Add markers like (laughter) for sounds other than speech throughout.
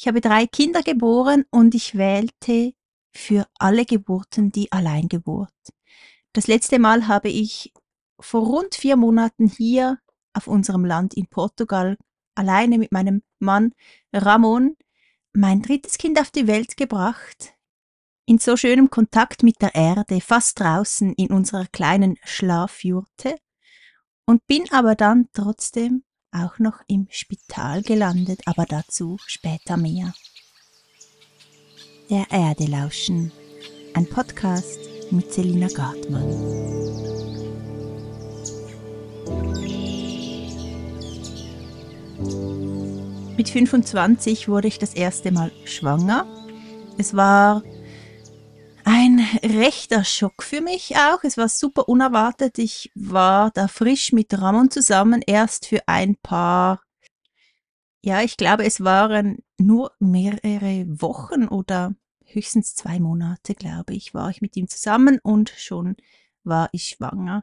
Ich habe drei Kinder geboren und ich wählte für alle Geburten die Alleingeburt. Das letzte Mal habe ich vor rund vier Monaten hier auf unserem Land in Portugal alleine mit meinem Mann Ramon mein drittes Kind auf die Welt gebracht, in so schönem Kontakt mit der Erde, fast draußen in unserer kleinen Schlafjurte, und bin aber dann trotzdem auch noch im Spital gelandet, aber dazu später mehr. Der Erde lauschen, ein Podcast mit Selina Gartmann. Mit 25 wurde ich das erste Mal schwanger. Es war ein rechter Schock für mich auch. Es war super unerwartet. Ich war da frisch mit Ramon zusammen, erst für ein paar, ja, ich glaube, es waren nur mehrere Wochen oder höchstens zwei Monate, glaube ich, war ich mit ihm zusammen und schon war ich schwanger.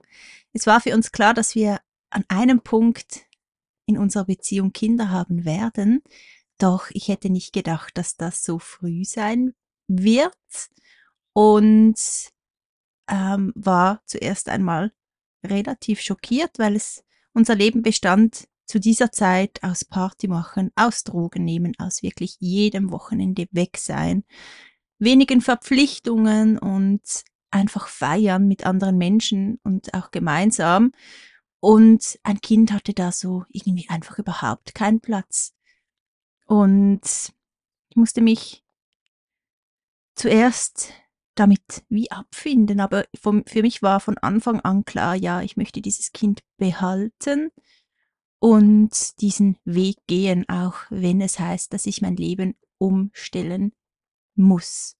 Es war für uns klar, dass wir an einem Punkt in unserer Beziehung Kinder haben werden. Doch ich hätte nicht gedacht, dass das so früh sein wird und ähm, war zuerst einmal relativ schockiert, weil es unser Leben bestand zu dieser Zeit aus Party machen, aus Drogen nehmen, aus wirklich jedem Wochenende weg sein, wenigen Verpflichtungen und einfach feiern mit anderen Menschen und auch gemeinsam. Und ein Kind hatte da so irgendwie einfach überhaupt keinen Platz. Und ich musste mich zuerst damit wie abfinden. Aber für mich war von Anfang an klar, ja, ich möchte dieses Kind behalten und diesen Weg gehen, auch wenn es heißt, dass ich mein Leben umstellen muss.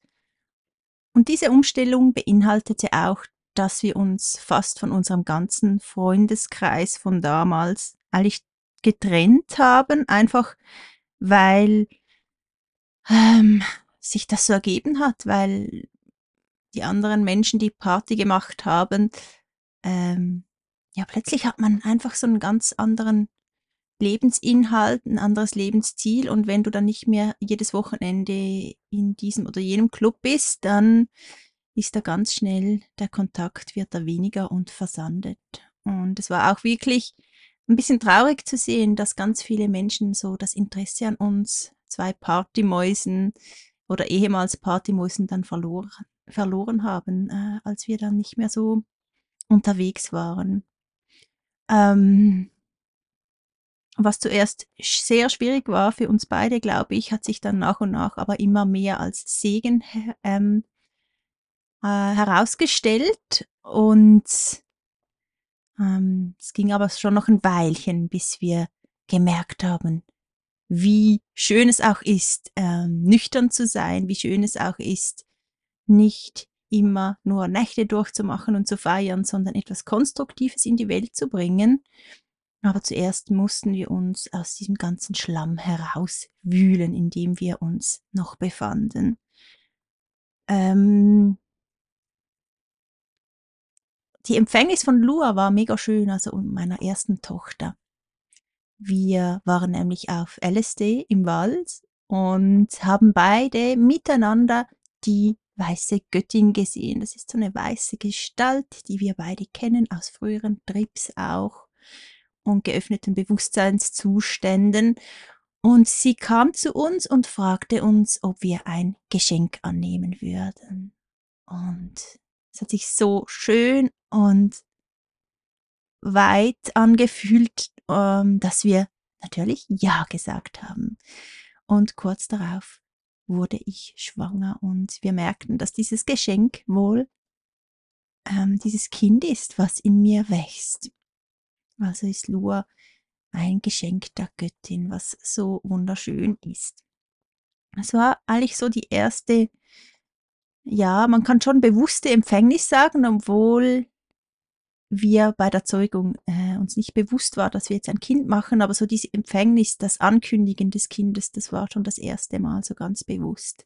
Und diese Umstellung beinhaltete auch, dass wir uns fast von unserem ganzen Freundeskreis von damals eigentlich getrennt haben, einfach weil ähm, sich das so ergeben hat, weil die anderen Menschen, die Party gemacht haben, ähm, ja, plötzlich hat man einfach so einen ganz anderen Lebensinhalt, ein anderes Lebensziel und wenn du dann nicht mehr jedes Wochenende in diesem oder jenem Club bist, dann ist da ganz schnell der Kontakt wird da weniger und versandet. Und es war auch wirklich ein bisschen traurig zu sehen, dass ganz viele Menschen so das Interesse an uns, zwei Partymäusen oder ehemals Partymäusen dann verloren, verloren haben, äh, als wir dann nicht mehr so unterwegs waren. Ähm, was zuerst sehr schwierig war für uns beide, glaube ich, hat sich dann nach und nach aber immer mehr als Segen ähm, äh, herausgestellt. Und ähm, es ging aber schon noch ein Weilchen, bis wir gemerkt haben, wie schön es auch ist, ähm, nüchtern zu sein, wie schön es auch ist, nicht immer nur Nächte durchzumachen und zu feiern, sondern etwas Konstruktives in die Welt zu bringen. Aber zuerst mussten wir uns aus diesem ganzen Schlamm herauswühlen, in dem wir uns noch befanden. Ähm die Empfängnis von Lua war mega schön, also meiner ersten Tochter. Wir waren nämlich auf LSD im Wald und haben beide miteinander die weiße Göttin gesehen. Das ist so eine weiße Gestalt, die wir beide kennen aus früheren Trips auch und geöffneten Bewusstseinszuständen. Und sie kam zu uns und fragte uns, ob wir ein Geschenk annehmen würden. Und es hat sich so schön und weit angefühlt, ähm, dass wir natürlich Ja gesagt haben. Und kurz darauf wurde ich schwanger und wir merkten, dass dieses Geschenk wohl ähm, dieses Kind ist, was in mir wächst. Also ist Lua ein Geschenk der Göttin, was so wunderschön ist. Es war eigentlich so die erste, ja, man kann schon bewusste Empfängnis sagen, obwohl wir bei der Zeugung äh, uns nicht bewusst war, dass wir jetzt ein Kind machen, aber so diese Empfängnis, das Ankündigen des Kindes, das war schon das erste Mal so ganz bewusst.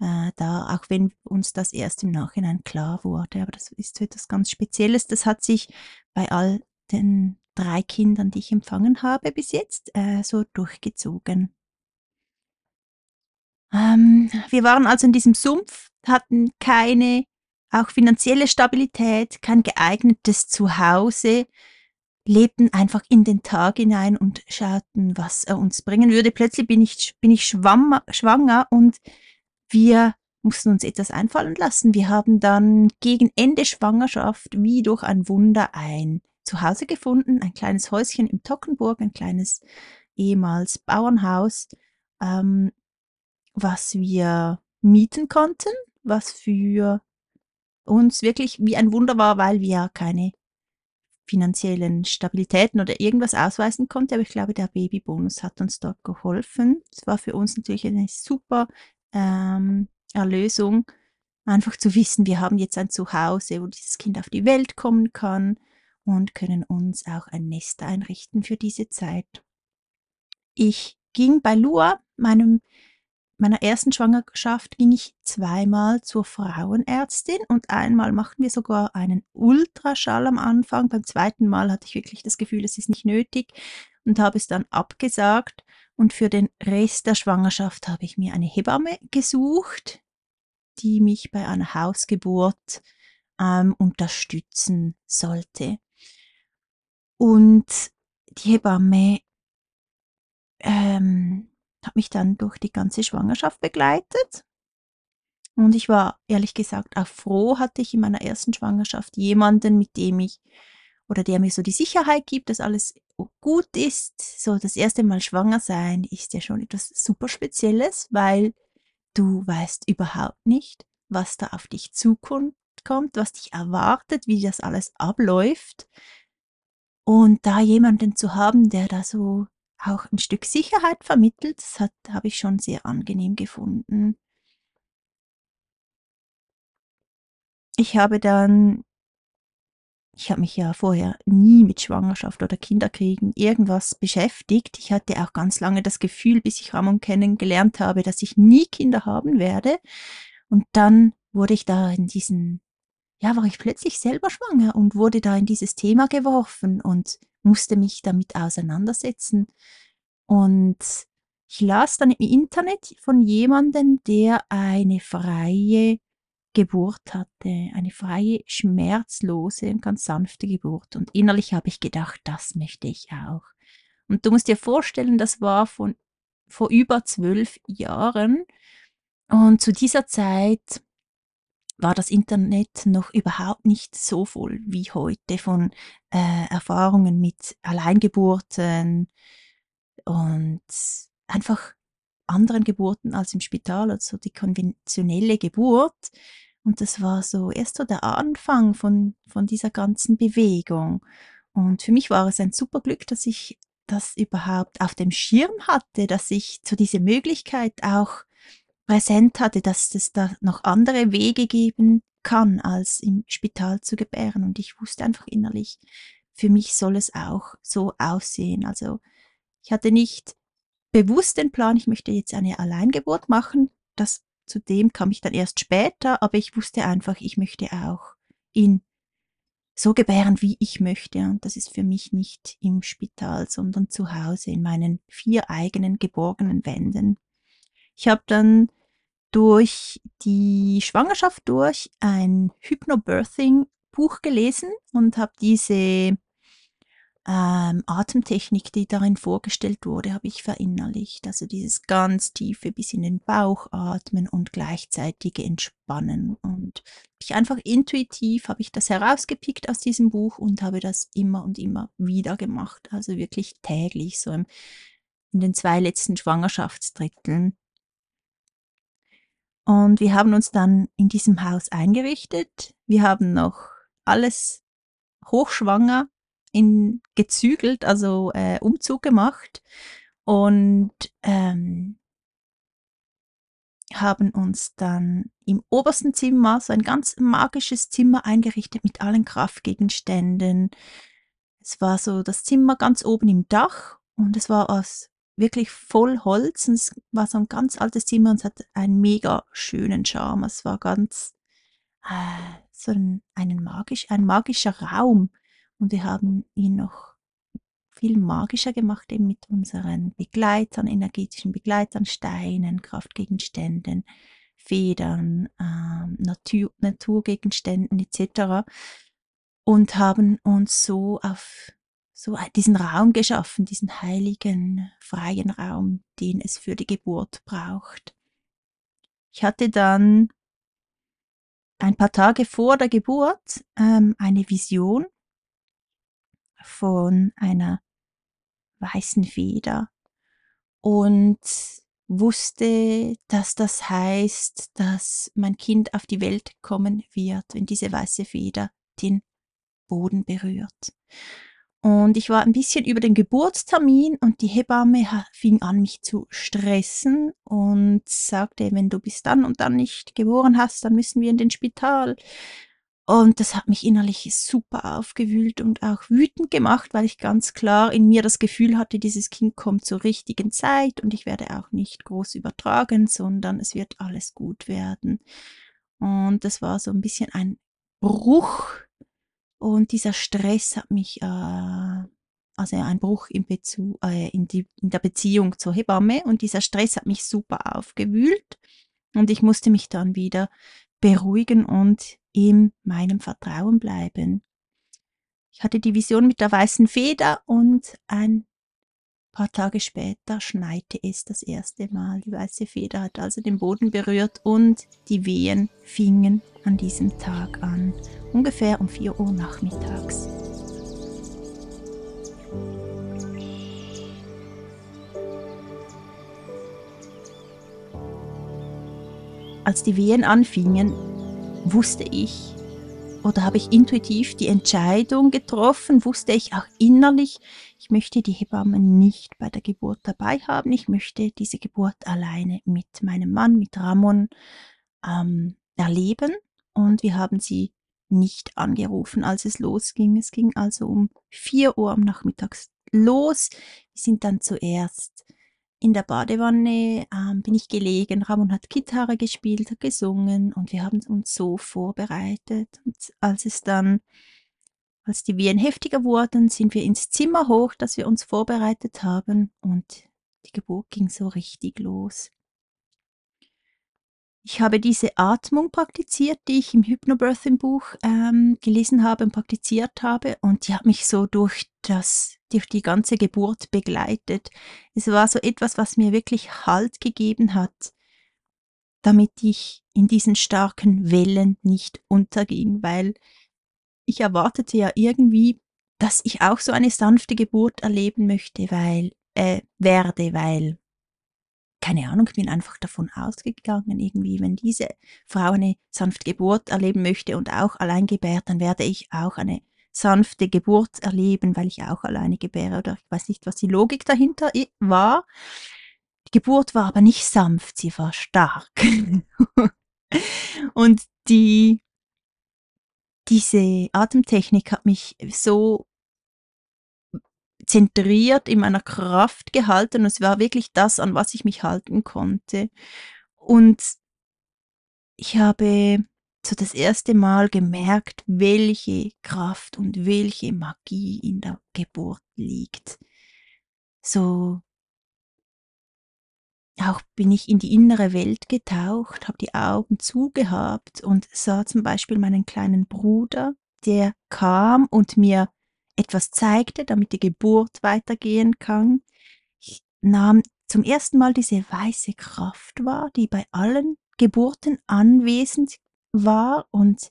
Äh, da, auch wenn uns das erst im Nachhinein klar wurde, aber das ist so etwas ganz Spezielles. Das hat sich bei all den drei Kindern, die ich empfangen habe bis jetzt, äh, so durchgezogen. Ähm, wir waren also in diesem Sumpf, hatten keine auch finanzielle Stabilität, kein geeignetes Zuhause, lebten einfach in den Tag hinein und schauten, was er uns bringen würde. Plötzlich bin ich, bin ich schwamm, schwanger und wir mussten uns etwas einfallen lassen. Wir haben dann gegen Ende Schwangerschaft wie durch ein Wunder ein Zuhause gefunden, ein kleines Häuschen im Tockenburg, ein kleines ehemals Bauernhaus, ähm, was wir mieten konnten, was für uns wirklich wie ein Wunder war, weil wir keine finanziellen Stabilitäten oder irgendwas ausweisen konnten. Aber ich glaube, der Babybonus hat uns dort geholfen. Es war für uns natürlich eine super ähm, Erlösung, einfach zu wissen, wir haben jetzt ein Zuhause, wo dieses Kind auf die Welt kommen kann und können uns auch ein Nest einrichten für diese Zeit. Ich ging bei Lua, meinem meiner ersten Schwangerschaft ging ich zweimal zur Frauenärztin und einmal machten wir sogar einen Ultraschall am Anfang. Beim zweiten Mal hatte ich wirklich das Gefühl, es ist nicht nötig und habe es dann abgesagt. Und für den Rest der Schwangerschaft habe ich mir eine Hebamme gesucht, die mich bei einer Hausgeburt ähm, unterstützen sollte. Und die Hebamme ähm, hat mich dann durch die ganze Schwangerschaft begleitet. Und ich war ehrlich gesagt auch froh, hatte ich in meiner ersten Schwangerschaft jemanden, mit dem ich oder der mir so die Sicherheit gibt, dass alles gut ist. So das erste Mal schwanger sein ist ja schon etwas super Spezielles, weil du weißt überhaupt nicht, was da auf dich zukommt, was dich erwartet, wie das alles abläuft. Und da jemanden zu haben, der da so auch ein Stück Sicherheit vermittelt. Das habe ich schon sehr angenehm gefunden. Ich habe dann ich habe mich ja vorher nie mit Schwangerschaft oder Kinderkriegen irgendwas beschäftigt. Ich hatte auch ganz lange das Gefühl, bis ich Ramon kennengelernt habe, dass ich nie Kinder haben werde. Und dann wurde ich da in diesen, ja, war ich plötzlich selber schwanger und wurde da in dieses Thema geworfen und musste mich damit auseinandersetzen. Und ich las dann im Internet von jemandem, der eine freie Geburt hatte, eine freie, schmerzlose und ganz sanfte Geburt. Und innerlich habe ich gedacht, das möchte ich auch. Und du musst dir vorstellen, das war von vor über zwölf Jahren. Und zu dieser Zeit war das Internet noch überhaupt nicht so voll wie heute von äh, Erfahrungen mit Alleingeburten und einfach anderen Geburten als im Spital, also die konventionelle Geburt. Und das war so erst so der Anfang von, von dieser ganzen Bewegung. Und für mich war es ein super Glück, dass ich das überhaupt auf dem Schirm hatte, dass ich so diese Möglichkeit auch präsent hatte, dass es da noch andere Wege geben kann, als im Spital zu gebären. Und ich wusste einfach innerlich, für mich soll es auch so aussehen. Also ich hatte nicht bewusst den Plan, ich möchte jetzt eine Alleingeburt machen. Das zudem kam ich dann erst später, aber ich wusste einfach, ich möchte auch ihn so gebären, wie ich möchte. Und das ist für mich nicht im Spital, sondern zu Hause in meinen vier eigenen geborgenen Wänden. Ich habe dann durch die Schwangerschaft durch ein Hypnobirthing-Buch gelesen und habe diese ähm, Atemtechnik, die darin vorgestellt wurde, habe ich verinnerlicht. Also dieses ganz tiefe bis in den Bauch atmen und gleichzeitige Entspannen. Und ich einfach intuitiv habe ich das herausgepickt aus diesem Buch und habe das immer und immer wieder gemacht. Also wirklich täglich, so im, in den zwei letzten Schwangerschaftsdritteln. Und wir haben uns dann in diesem Haus eingerichtet. Wir haben noch alles hochschwanger in gezügelt, also äh, Umzug gemacht und ähm, haben uns dann im obersten Zimmer so ein ganz magisches Zimmer eingerichtet mit allen Kraftgegenständen. Es war so das Zimmer ganz oben im Dach und es war aus wirklich voll Holz und es war so ein ganz altes Zimmer und es hat einen mega schönen Charme. Es war ganz äh, so ein, einen magisch, ein magischer Raum und wir haben ihn noch viel magischer gemacht, eben mit unseren Begleitern, energetischen Begleitern, Steinen, Kraftgegenständen, Federn, ähm, Natur, Naturgegenständen etc. Und haben uns so auf so diesen Raum geschaffen, diesen heiligen, freien Raum, den es für die Geburt braucht. Ich hatte dann ein paar Tage vor der Geburt ähm, eine Vision von einer weißen Feder und wusste, dass das heißt, dass mein Kind auf die Welt kommen wird, wenn diese weiße Feder den Boden berührt. Und ich war ein bisschen über den Geburtstermin und die Hebamme fing an, mich zu stressen und sagte, wenn du bis dann und dann nicht geboren hast, dann müssen wir in den Spital. Und das hat mich innerlich super aufgewühlt und auch wütend gemacht, weil ich ganz klar in mir das Gefühl hatte, dieses Kind kommt zur richtigen Zeit und ich werde auch nicht groß übertragen, sondern es wird alles gut werden. Und das war so ein bisschen ein Bruch und dieser Stress hat mich, äh, also ein Bruch im Bezug, äh, in, die, in der Beziehung zur Hebamme und dieser Stress hat mich super aufgewühlt und ich musste mich dann wieder beruhigen und in meinem Vertrauen bleiben. Ich hatte die Vision mit der weißen Feder und ein paar Tage später schneite es das erste Mal. Die weiße Feder hat also den Boden berührt und die Wehen fingen an diesem Tag an, ungefähr um 4 Uhr nachmittags. Als die Wehen anfingen, wusste ich, oder habe ich intuitiv die Entscheidung getroffen, wusste ich auch innerlich, ich möchte die Hebamme nicht bei der Geburt dabei haben, ich möchte diese Geburt alleine mit meinem Mann, mit Ramon ähm, erleben und wir haben sie nicht angerufen, als es losging. Es ging also um 4 Uhr am Nachmittag los. Wir sind dann zuerst in der Badewanne ähm, bin ich gelegen, Ramon hat Gitarre gespielt, hat gesungen und wir haben uns so vorbereitet. Und als es dann, als die Wehen heftiger wurden, sind wir ins Zimmer hoch, das wir uns vorbereitet haben und die Geburt ging so richtig los. Ich habe diese Atmung praktiziert, die ich im Hypnobirthing-Buch ähm, gelesen habe und praktiziert habe. Und die hat mich so durch, das, durch die ganze Geburt begleitet. Es war so etwas, was mir wirklich Halt gegeben hat, damit ich in diesen starken Wellen nicht unterging, weil ich erwartete ja irgendwie, dass ich auch so eine sanfte Geburt erleben möchte, weil, äh, werde, weil keine Ahnung, ich bin einfach davon ausgegangen, irgendwie, wenn diese Frau eine sanfte Geburt erleben möchte und auch allein gebärt, dann werde ich auch eine sanfte Geburt erleben, weil ich auch alleine gebäre oder ich weiß nicht, was die Logik dahinter war. Die Geburt war aber nicht sanft, sie war stark. (laughs) und die, diese Atemtechnik hat mich so zentriert in meiner Kraft gehalten und es war wirklich das, an was ich mich halten konnte. Und ich habe so das erste Mal gemerkt, welche Kraft und welche Magie in der Geburt liegt. So auch bin ich in die innere Welt getaucht, habe die Augen zugehabt und sah zum Beispiel meinen kleinen Bruder, der kam und mir etwas zeigte, damit die Geburt weitergehen kann. Ich nahm zum ersten Mal diese weiße Kraft wahr, die bei allen Geburten anwesend war und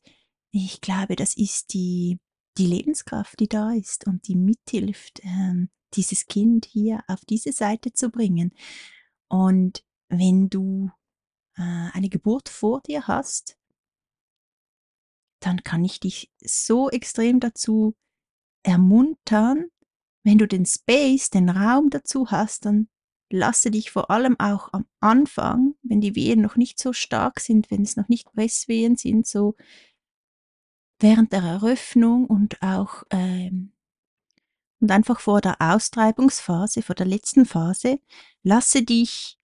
ich glaube, das ist die, die Lebenskraft, die da ist und die mithilft, ähm, dieses Kind hier auf diese Seite zu bringen. Und wenn du äh, eine Geburt vor dir hast, dann kann ich dich so extrem dazu ermuntern, wenn du den Space, den Raum dazu hast, dann lasse dich vor allem auch am Anfang, wenn die Wehen noch nicht so stark sind, wenn es noch nicht Presswehen sind, so während der Eröffnung und auch ähm, und einfach vor der Austreibungsphase, vor der letzten Phase, lasse dich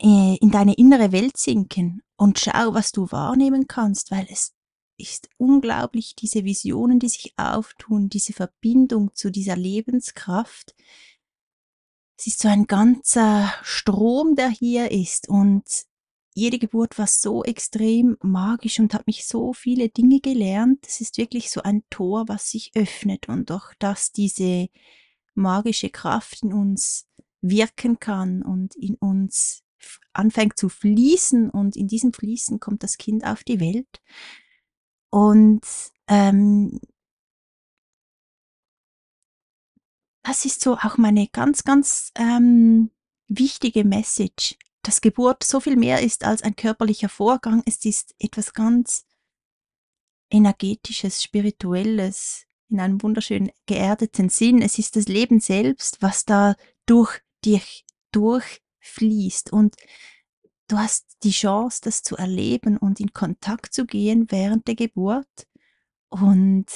äh, in deine innere Welt sinken und schau, was du wahrnehmen kannst, weil es ist unglaublich, diese Visionen, die sich auftun, diese Verbindung zu dieser Lebenskraft. Es ist so ein ganzer Strom, der hier ist und jede Geburt war so extrem magisch und hat mich so viele Dinge gelernt. Es ist wirklich so ein Tor, was sich öffnet und doch, dass diese magische Kraft in uns wirken kann und in uns anfängt zu fließen und in diesem Fließen kommt das Kind auf die Welt. Und ähm, das ist so auch meine ganz, ganz ähm, wichtige Message, dass Geburt so viel mehr ist als ein körperlicher Vorgang. Es ist etwas ganz energetisches, spirituelles, in einem wunderschönen geerdeten Sinn. Es ist das Leben selbst, was da durch dich durchfließt und du hast die Chance, das zu erleben und in Kontakt zu gehen während der Geburt und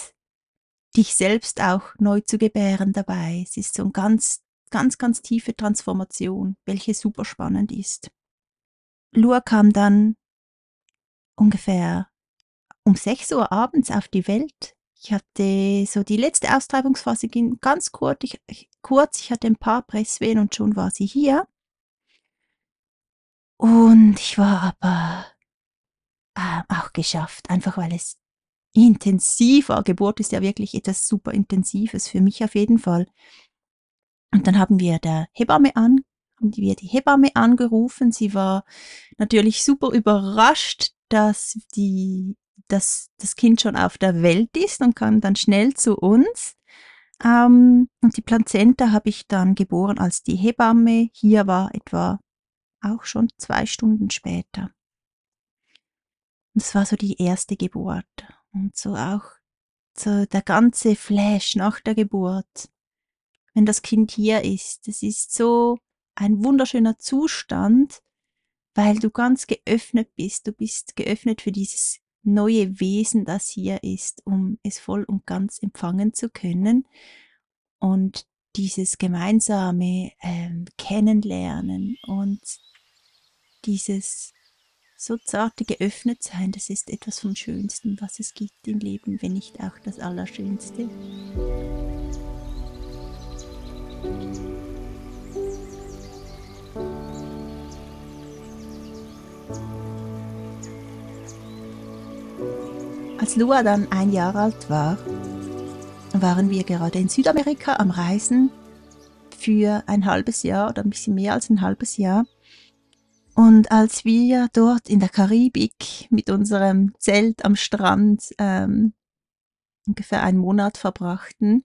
dich selbst auch neu zu gebären dabei. Es ist so eine ganz, ganz, ganz tiefe Transformation, welche super spannend ist. Lua kam dann ungefähr um 6 Uhr abends auf die Welt. Ich hatte so die letzte Austreibungsphase ging ganz kurz ich, kurz. ich hatte ein paar Presswehen und schon war sie hier. Und ich war aber äh, auch geschafft, einfach weil es intensiv war. Geburt ist ja wirklich etwas super Intensives, für mich auf jeden Fall. Und dann haben wir der Hebamme an, haben wir die Hebamme angerufen. Sie war natürlich super überrascht, dass die, dass das Kind schon auf der Welt ist und kam dann schnell zu uns. Ähm, und die Plazenta habe ich dann geboren, als die Hebamme hier war, etwa auch schon zwei Stunden später. Und es war so die erste Geburt und so auch so der ganze Flash nach der Geburt, wenn das Kind hier ist. Es ist so ein wunderschöner Zustand, weil du ganz geöffnet bist. Du bist geöffnet für dieses neue Wesen, das hier ist, um es voll und ganz empfangen zu können. Und dieses gemeinsame ähm, Kennenlernen und dieses so zarte geöffnet sein, das ist etwas vom Schönsten, was es gibt im Leben, wenn nicht auch das Allerschönste. Als Lua dann ein Jahr alt war, waren wir gerade in Südamerika am Reisen für ein halbes Jahr oder ein bisschen mehr als ein halbes Jahr. Und als wir dort in der Karibik mit unserem Zelt am Strand ähm, ungefähr einen Monat verbrachten,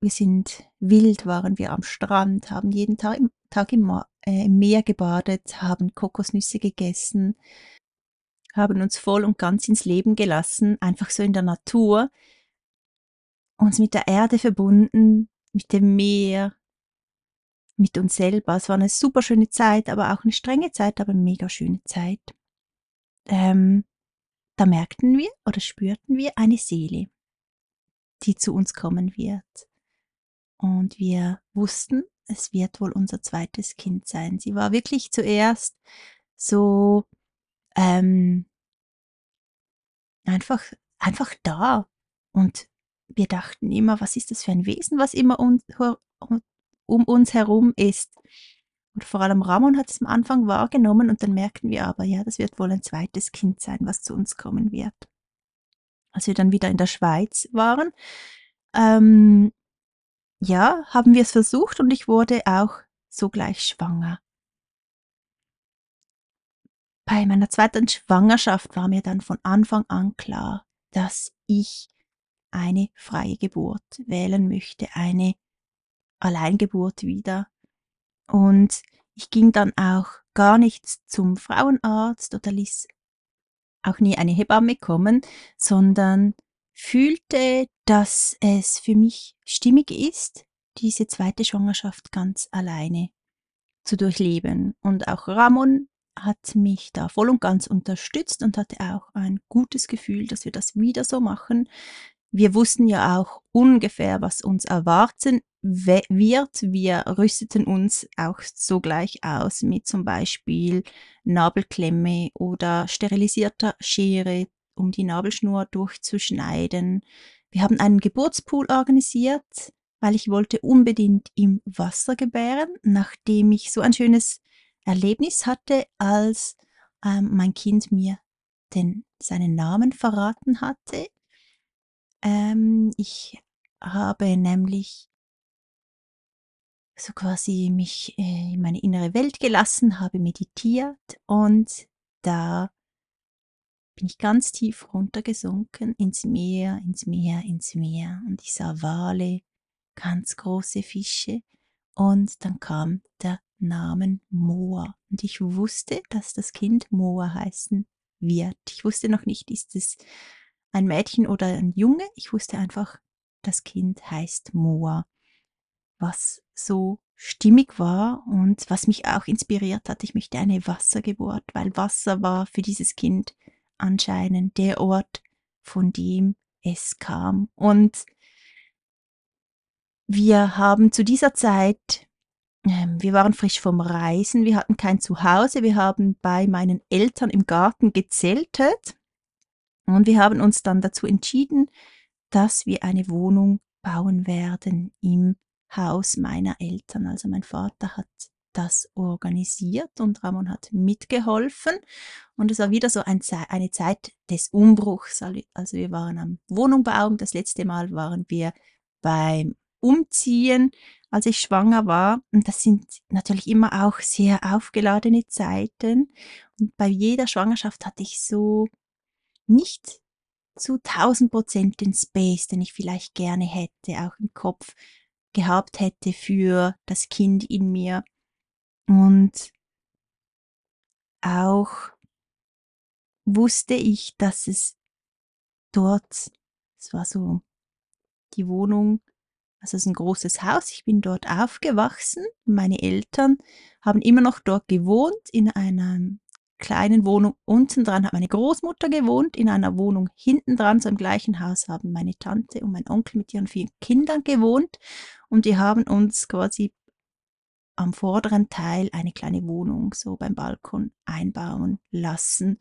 wir sind wild, waren wir am Strand, haben jeden Tag, Tag im, äh, im Meer gebadet, haben Kokosnüsse gegessen, haben uns voll und ganz ins Leben gelassen, einfach so in der Natur, uns mit der Erde verbunden, mit dem Meer, mit uns selber. Es war eine super schöne Zeit, aber auch eine strenge Zeit, aber eine mega schöne Zeit. Ähm, da merkten wir oder spürten wir eine Seele, die zu uns kommen wird. Und wir wussten, es wird wohl unser zweites Kind sein. Sie war wirklich zuerst so ähm, einfach, einfach da. Und wir dachten immer, was ist das für ein Wesen, was immer um, um uns herum ist. Und vor allem Ramon hat es am Anfang wahrgenommen und dann merkten wir aber, ja, das wird wohl ein zweites Kind sein, was zu uns kommen wird. Als wir dann wieder in der Schweiz waren, ähm, ja, haben wir es versucht und ich wurde auch sogleich schwanger. Bei meiner zweiten Schwangerschaft war mir dann von Anfang an klar, dass ich eine freie Geburt wählen möchte, eine Alleingeburt wieder. Und ich ging dann auch gar nicht zum Frauenarzt oder ließ auch nie eine Hebamme kommen, sondern fühlte, dass es für mich stimmig ist, diese zweite Schwangerschaft ganz alleine zu durchleben. Und auch Ramon hat mich da voll und ganz unterstützt und hatte auch ein gutes Gefühl, dass wir das wieder so machen. Wir wussten ja auch ungefähr, was uns erwarten wird. Wir rüsteten uns auch sogleich aus mit zum Beispiel Nabelklemme oder sterilisierter Schere um die Nabelschnur durchzuschneiden. Wir haben einen Geburtspool organisiert, weil ich wollte unbedingt im Wasser gebären, nachdem ich so ein schönes Erlebnis hatte, als ähm, mein Kind mir den, seinen Namen verraten hatte. Ähm, ich habe nämlich so quasi mich äh, in meine innere Welt gelassen, habe meditiert und da bin ich ganz tief runtergesunken ins Meer, ins Meer, ins Meer und ich sah Wale, ganz große Fische und dann kam der Name Moa und ich wusste, dass das Kind Moa heißen wird. Ich wusste noch nicht, ist es ein Mädchen oder ein Junge. Ich wusste einfach, das Kind heißt Moa, was so stimmig war und was mich auch inspiriert hat. Ich möchte eine Wassergeburt, weil Wasser war für dieses Kind anscheinend der Ort, von dem es kam. Und wir haben zu dieser Zeit, äh, wir waren frisch vom Reisen, wir hatten kein Zuhause, wir haben bei meinen Eltern im Garten gezeltet und wir haben uns dann dazu entschieden, dass wir eine Wohnung bauen werden im Haus meiner Eltern. Also mein Vater hat das organisiert und Ramon hat mitgeholfen. Und es war wieder so ein Ze eine Zeit des Umbruchs. Also wir waren am Wohnung bauen. Das letzte Mal waren wir beim Umziehen, als ich schwanger war. Und das sind natürlich immer auch sehr aufgeladene Zeiten. Und bei jeder Schwangerschaft hatte ich so nicht zu 1000 Prozent den Space, den ich vielleicht gerne hätte, auch im Kopf gehabt hätte für das Kind in mir. Und auch wusste ich, dass es dort, es war so die Wohnung, also es ist ein großes Haus, ich bin dort aufgewachsen. Meine Eltern haben immer noch dort gewohnt, in einer kleinen Wohnung. Unten dran hat meine Großmutter gewohnt, in einer Wohnung hinten dran, so im gleichen Haus, haben meine Tante und mein Onkel mit ihren vier Kindern gewohnt. Und die haben uns quasi am vorderen Teil eine kleine Wohnung so beim Balkon einbauen lassen.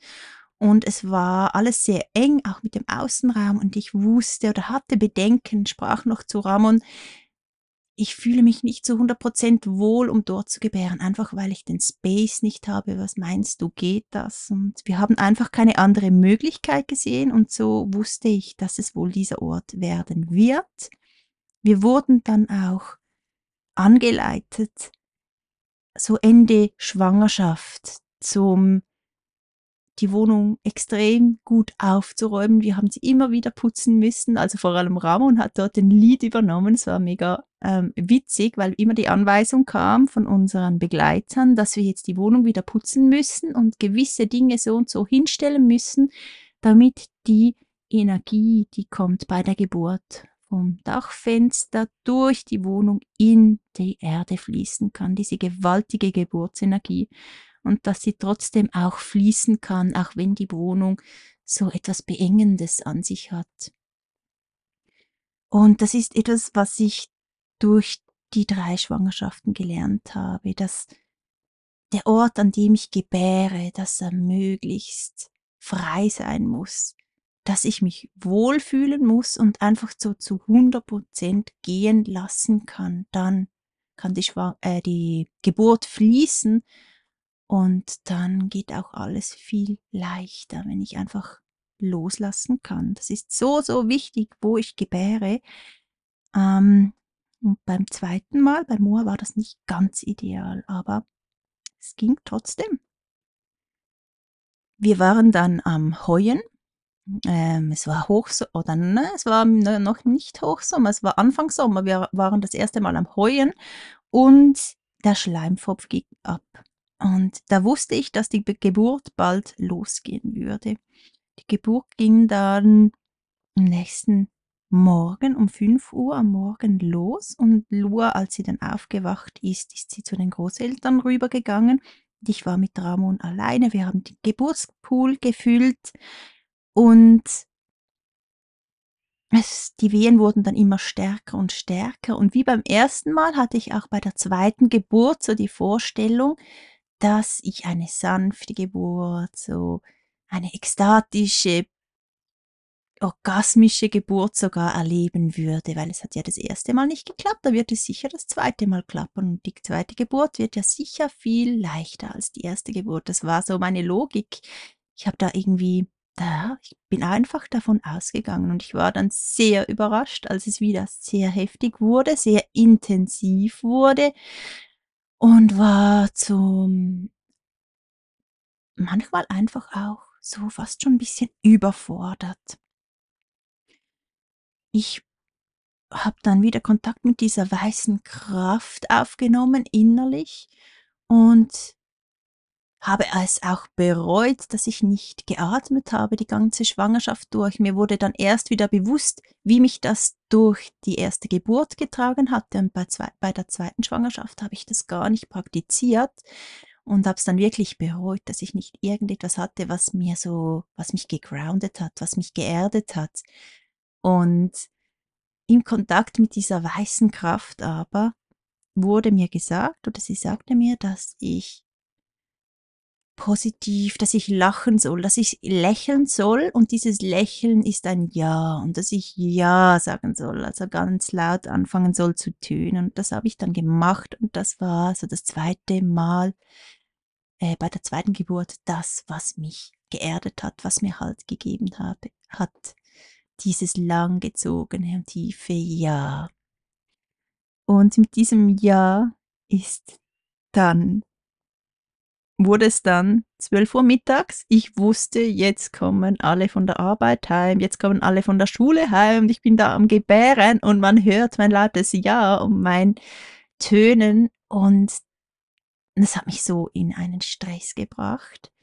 Und es war alles sehr eng, auch mit dem Außenraum. Und ich wusste oder hatte Bedenken, sprach noch zu Ramon, ich fühle mich nicht zu 100% wohl, um dort zu gebären, einfach weil ich den Space nicht habe. Was meinst du, geht das? Und wir haben einfach keine andere Möglichkeit gesehen und so wusste ich, dass es wohl dieser Ort werden wird. Wir wurden dann auch angeleitet, so Ende Schwangerschaft zum die Wohnung extrem gut aufzuräumen. Wir haben sie immer wieder putzen müssen. Also vor allem Ramon hat dort den Lied übernommen. Es war mega ähm, witzig, weil immer die Anweisung kam von unseren Begleitern, dass wir jetzt die Wohnung wieder putzen müssen und gewisse Dinge so und so hinstellen müssen, damit die Energie, die kommt bei der Geburt vom Dachfenster durch die Wohnung in die Erde fließen kann, diese gewaltige Geburtsenergie und dass sie trotzdem auch fließen kann, auch wenn die Wohnung so etwas Beengendes an sich hat. Und das ist etwas, was ich durch die drei Schwangerschaften gelernt habe, dass der Ort, an dem ich gebäre, dass er möglichst frei sein muss, dass ich mich wohlfühlen muss und einfach so zu 100 Prozent gehen lassen kann. Dann kann die, Schwang äh, die Geburt fließen und dann geht auch alles viel leichter, wenn ich einfach loslassen kann. Das ist so, so wichtig, wo ich gebäre. Ähm, und beim zweiten Mal, bei Moa war das nicht ganz ideal, aber es ging trotzdem. Wir waren dann am Heuen ähm, es war Hochsommer, oder ne, es war noch nicht Hochsommer, es war Anfang Sommer. Wir waren das erste Mal am Heuen und der Schleimpfropf ging ab. Und da wusste ich, dass die Geburt bald losgehen würde. Die Geburt ging dann am nächsten Morgen um 5 Uhr am Morgen los und Lua, als sie dann aufgewacht ist, ist sie zu den Großeltern rübergegangen. Ich war mit Ramon alleine. Wir haben den Geburtspool gefüllt. Und es, die Wehen wurden dann immer stärker und stärker. Und wie beim ersten Mal hatte ich auch bei der zweiten Geburt so die Vorstellung, dass ich eine sanfte Geburt, so eine ekstatische orgasmische Geburt sogar erleben würde, weil es hat ja das erste Mal nicht geklappt, da wird es sicher das zweite Mal klappen und die zweite Geburt wird ja sicher viel leichter als die erste Geburt. Das war so meine Logik. Ich habe da irgendwie, da, ich bin einfach davon ausgegangen und ich war dann sehr überrascht, als es wieder sehr heftig wurde, sehr intensiv wurde und war zum manchmal einfach auch so fast schon ein bisschen überfordert. Ich habe dann wieder Kontakt mit dieser weißen Kraft aufgenommen innerlich und habe es auch bereut, dass ich nicht geatmet habe die ganze Schwangerschaft durch. Mir wurde dann erst wieder bewusst, wie mich das durch die erste Geburt getragen hatte. Und bei, zwei, bei der zweiten Schwangerschaft habe ich das gar nicht praktiziert und habe es dann wirklich bereut, dass ich nicht irgendetwas hatte, was mir so, was mich gegroundet hat, was mich geerdet hat. Und im Kontakt mit dieser weißen Kraft aber wurde mir gesagt, oder sie sagte mir, dass ich positiv, dass ich lachen soll, dass ich lächeln soll und dieses Lächeln ist ein Ja und dass ich Ja sagen soll, also ganz laut anfangen soll zu tönen. Und das habe ich dann gemacht und das war so das zweite Mal äh, bei der zweiten Geburt das, was mich geerdet hat, was mir Halt gegeben habe, hat dieses langgezogene und tiefe Ja. Und mit diesem Ja ist dann, wurde es dann 12 Uhr mittags. Ich wusste, jetzt kommen alle von der Arbeit heim, jetzt kommen alle von der Schule heim und ich bin da am Gebären und man hört mein lautes Ja und mein Tönen und das hat mich so in einen Stress gebracht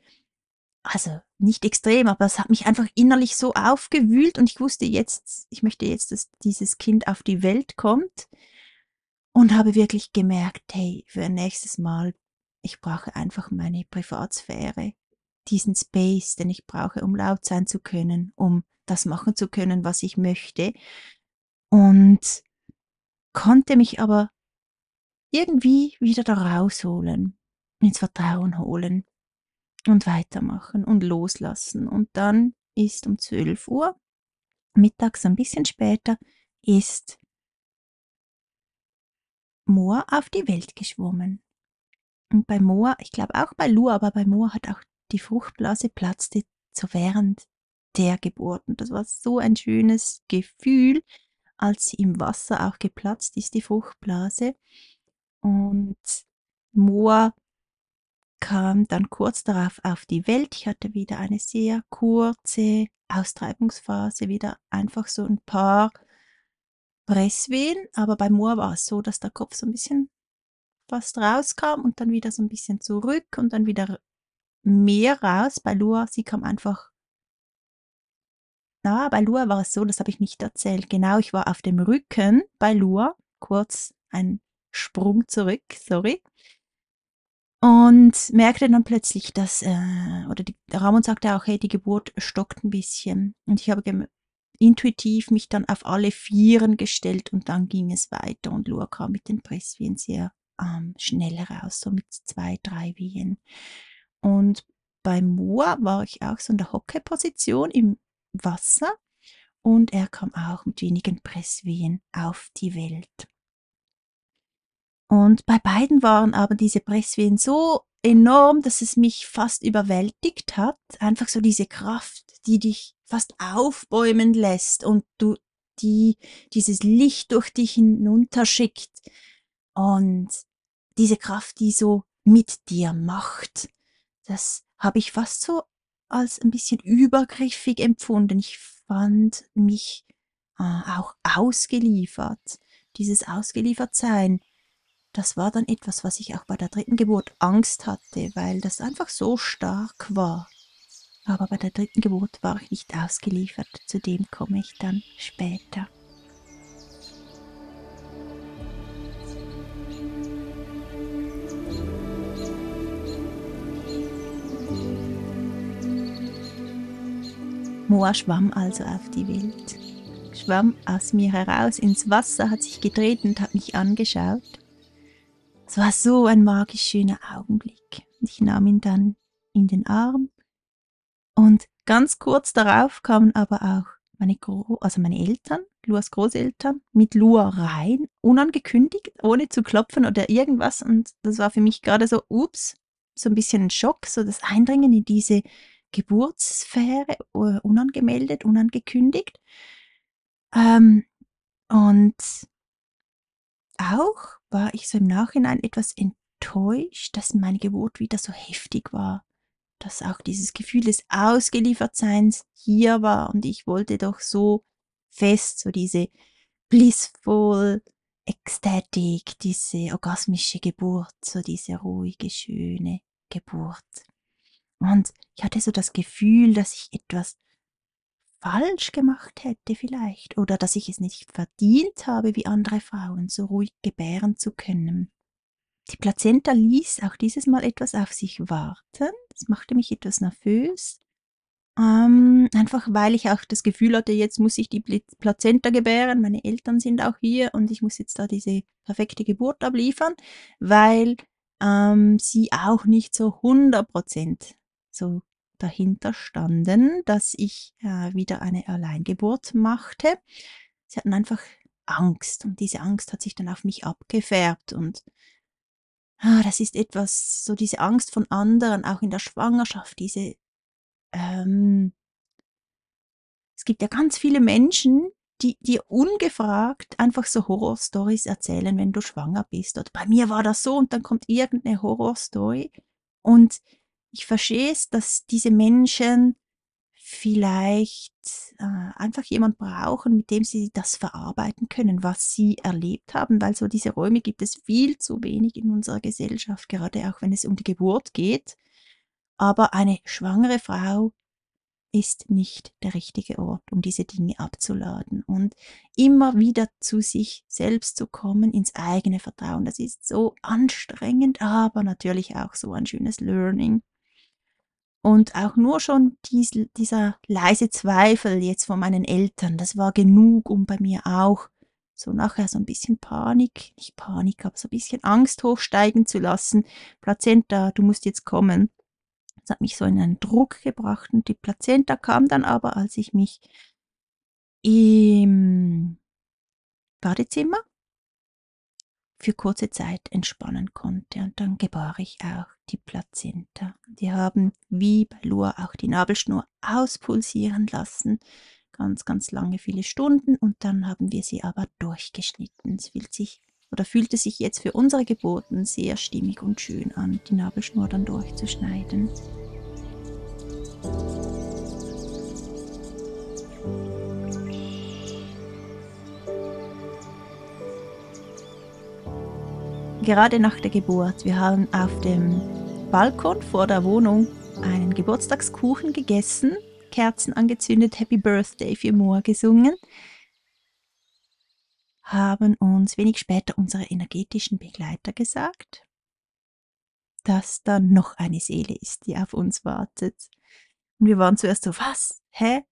also nicht extrem, aber es hat mich einfach innerlich so aufgewühlt und ich wusste jetzt, ich möchte jetzt, dass dieses Kind auf die Welt kommt und habe wirklich gemerkt, hey, für nächstes Mal, ich brauche einfach meine Privatsphäre, diesen Space, den ich brauche, um laut sein zu können, um das machen zu können, was ich möchte und konnte mich aber irgendwie wieder da rausholen, ins Vertrauen holen und weitermachen und loslassen. Und dann ist um 12 Uhr, mittags ein bisschen später, ist Moa auf die Welt geschwommen. Und bei Moa, ich glaube auch bei Lua, aber bei Moa hat auch die Fruchtblase platzte so während der Geburt. Und das war so ein schönes Gefühl, als sie im Wasser auch geplatzt ist, die Fruchtblase. Und Moa kam dann kurz darauf auf die Welt. Ich hatte wieder eine sehr kurze Austreibungsphase, wieder einfach so ein paar Presswehen, aber bei Moor war es so, dass der Kopf so ein bisschen fast rauskam und dann wieder so ein bisschen zurück und dann wieder mehr raus. Bei Lua, sie kam einfach. Na, bei Lua war es so, das habe ich nicht erzählt. Genau, ich war auf dem Rücken bei Lua, kurz ein Sprung zurück, sorry und merkte dann plötzlich, dass, äh, oder die, Ramon sagte auch, hey, die Geburt stockt ein bisschen. Und ich habe intuitiv mich dann auf alle Vieren gestellt und dann ging es weiter und Lua kam mit den Presswehen sehr ähm, schnell raus, so mit zwei, drei Wehen. Und bei Moa war ich auch so in der Hockeposition im Wasser und er kam auch mit wenigen Presswehen auf die Welt. Und bei beiden waren aber diese Presswehen so enorm, dass es mich fast überwältigt hat. Einfach so diese Kraft, die dich fast aufbäumen lässt und du die dieses Licht durch dich hinunterschickt und diese Kraft, die so mit dir macht. Das habe ich fast so als ein bisschen übergriffig empfunden. Ich fand mich äh, auch ausgeliefert. Dieses Ausgeliefertsein das war dann etwas, was ich auch bei der dritten Geburt Angst hatte, weil das einfach so stark war. Aber bei der dritten Geburt war ich nicht ausgeliefert, zu dem komme ich dann später. Moa schwamm also auf die Welt, schwamm aus mir heraus ins Wasser, hat sich gedreht und hat mich angeschaut. Es war so ein magisch schöner Augenblick. Ich nahm ihn dann in den Arm und ganz kurz darauf kamen aber auch meine, Gro also meine Eltern, Luas Großeltern, mit Lua rein, unangekündigt, ohne zu klopfen oder irgendwas. Und das war für mich gerade so, ups, so ein bisschen ein Schock, so das Eindringen in diese Geburtssphäre, unangemeldet, unangekündigt. Ähm, und auch war ich so im Nachhinein etwas enttäuscht, dass meine Geburt wieder so heftig war dass auch dieses Gefühl des Ausgeliefertseins hier war und ich wollte doch so fest, so diese blissful Ekstatik, diese orgasmische Geburt, so diese ruhige, schöne Geburt. Und ich hatte so das Gefühl, dass ich etwas falsch gemacht hätte vielleicht oder dass ich es nicht verdient habe, wie andere Frauen so ruhig gebären zu können. Die Plazenta ließ auch dieses Mal etwas auf sich warten. Das machte mich etwas nervös. Ähm, einfach weil ich auch das Gefühl hatte, jetzt muss ich die Plazenta gebären. Meine Eltern sind auch hier und ich muss jetzt da diese perfekte Geburt abliefern, weil ähm, sie auch nicht so 100% so dahinter standen, dass ich äh, wieder eine Alleingeburt machte. Sie hatten einfach Angst und diese Angst hat sich dann auf mich abgefärbt und ah, das ist etwas, so diese Angst von anderen, auch in der Schwangerschaft, diese, ähm, es gibt ja ganz viele Menschen, die dir ungefragt einfach so Horrorstories erzählen, wenn du schwanger bist. Oder bei mir war das so und dann kommt irgendeine Horrorstory. Und ich verstehe es, dass diese Menschen vielleicht äh, einfach jemand brauchen, mit dem sie das verarbeiten können, was sie erlebt haben, weil so diese Räume gibt es viel zu wenig in unserer Gesellschaft, gerade auch wenn es um die Geburt geht. Aber eine schwangere Frau ist nicht der richtige Ort, um diese Dinge abzuladen und immer wieder zu sich selbst zu kommen, ins eigene Vertrauen. Das ist so anstrengend, aber natürlich auch so ein schönes Learning. Und auch nur schon dies, dieser leise Zweifel jetzt von meinen Eltern, das war genug, um bei mir auch so nachher so ein bisschen Panik, nicht Panik, aber so ein bisschen Angst hochsteigen zu lassen. Plazenta, du musst jetzt kommen. Das hat mich so in einen Druck gebracht und die Plazenta kam dann aber, als ich mich im Badezimmer für kurze Zeit entspannen konnte. Und dann gebar ich auch die Plazenta. Die haben wie bei Lua auch die Nabelschnur auspulsieren lassen, ganz, ganz lange, viele Stunden. Und dann haben wir sie aber durchgeschnitten. Es fühlt sich oder fühlte sich jetzt für unsere Geburten sehr stimmig und schön an, die Nabelschnur dann durchzuschneiden. Gerade nach der Geburt. Wir haben auf dem Balkon vor der Wohnung einen Geburtstagskuchen gegessen, Kerzen angezündet, Happy Birthday für Moa gesungen, haben uns wenig später unsere energetischen Begleiter gesagt, dass da noch eine Seele ist, die auf uns wartet. Und wir waren zuerst so, was? Hä?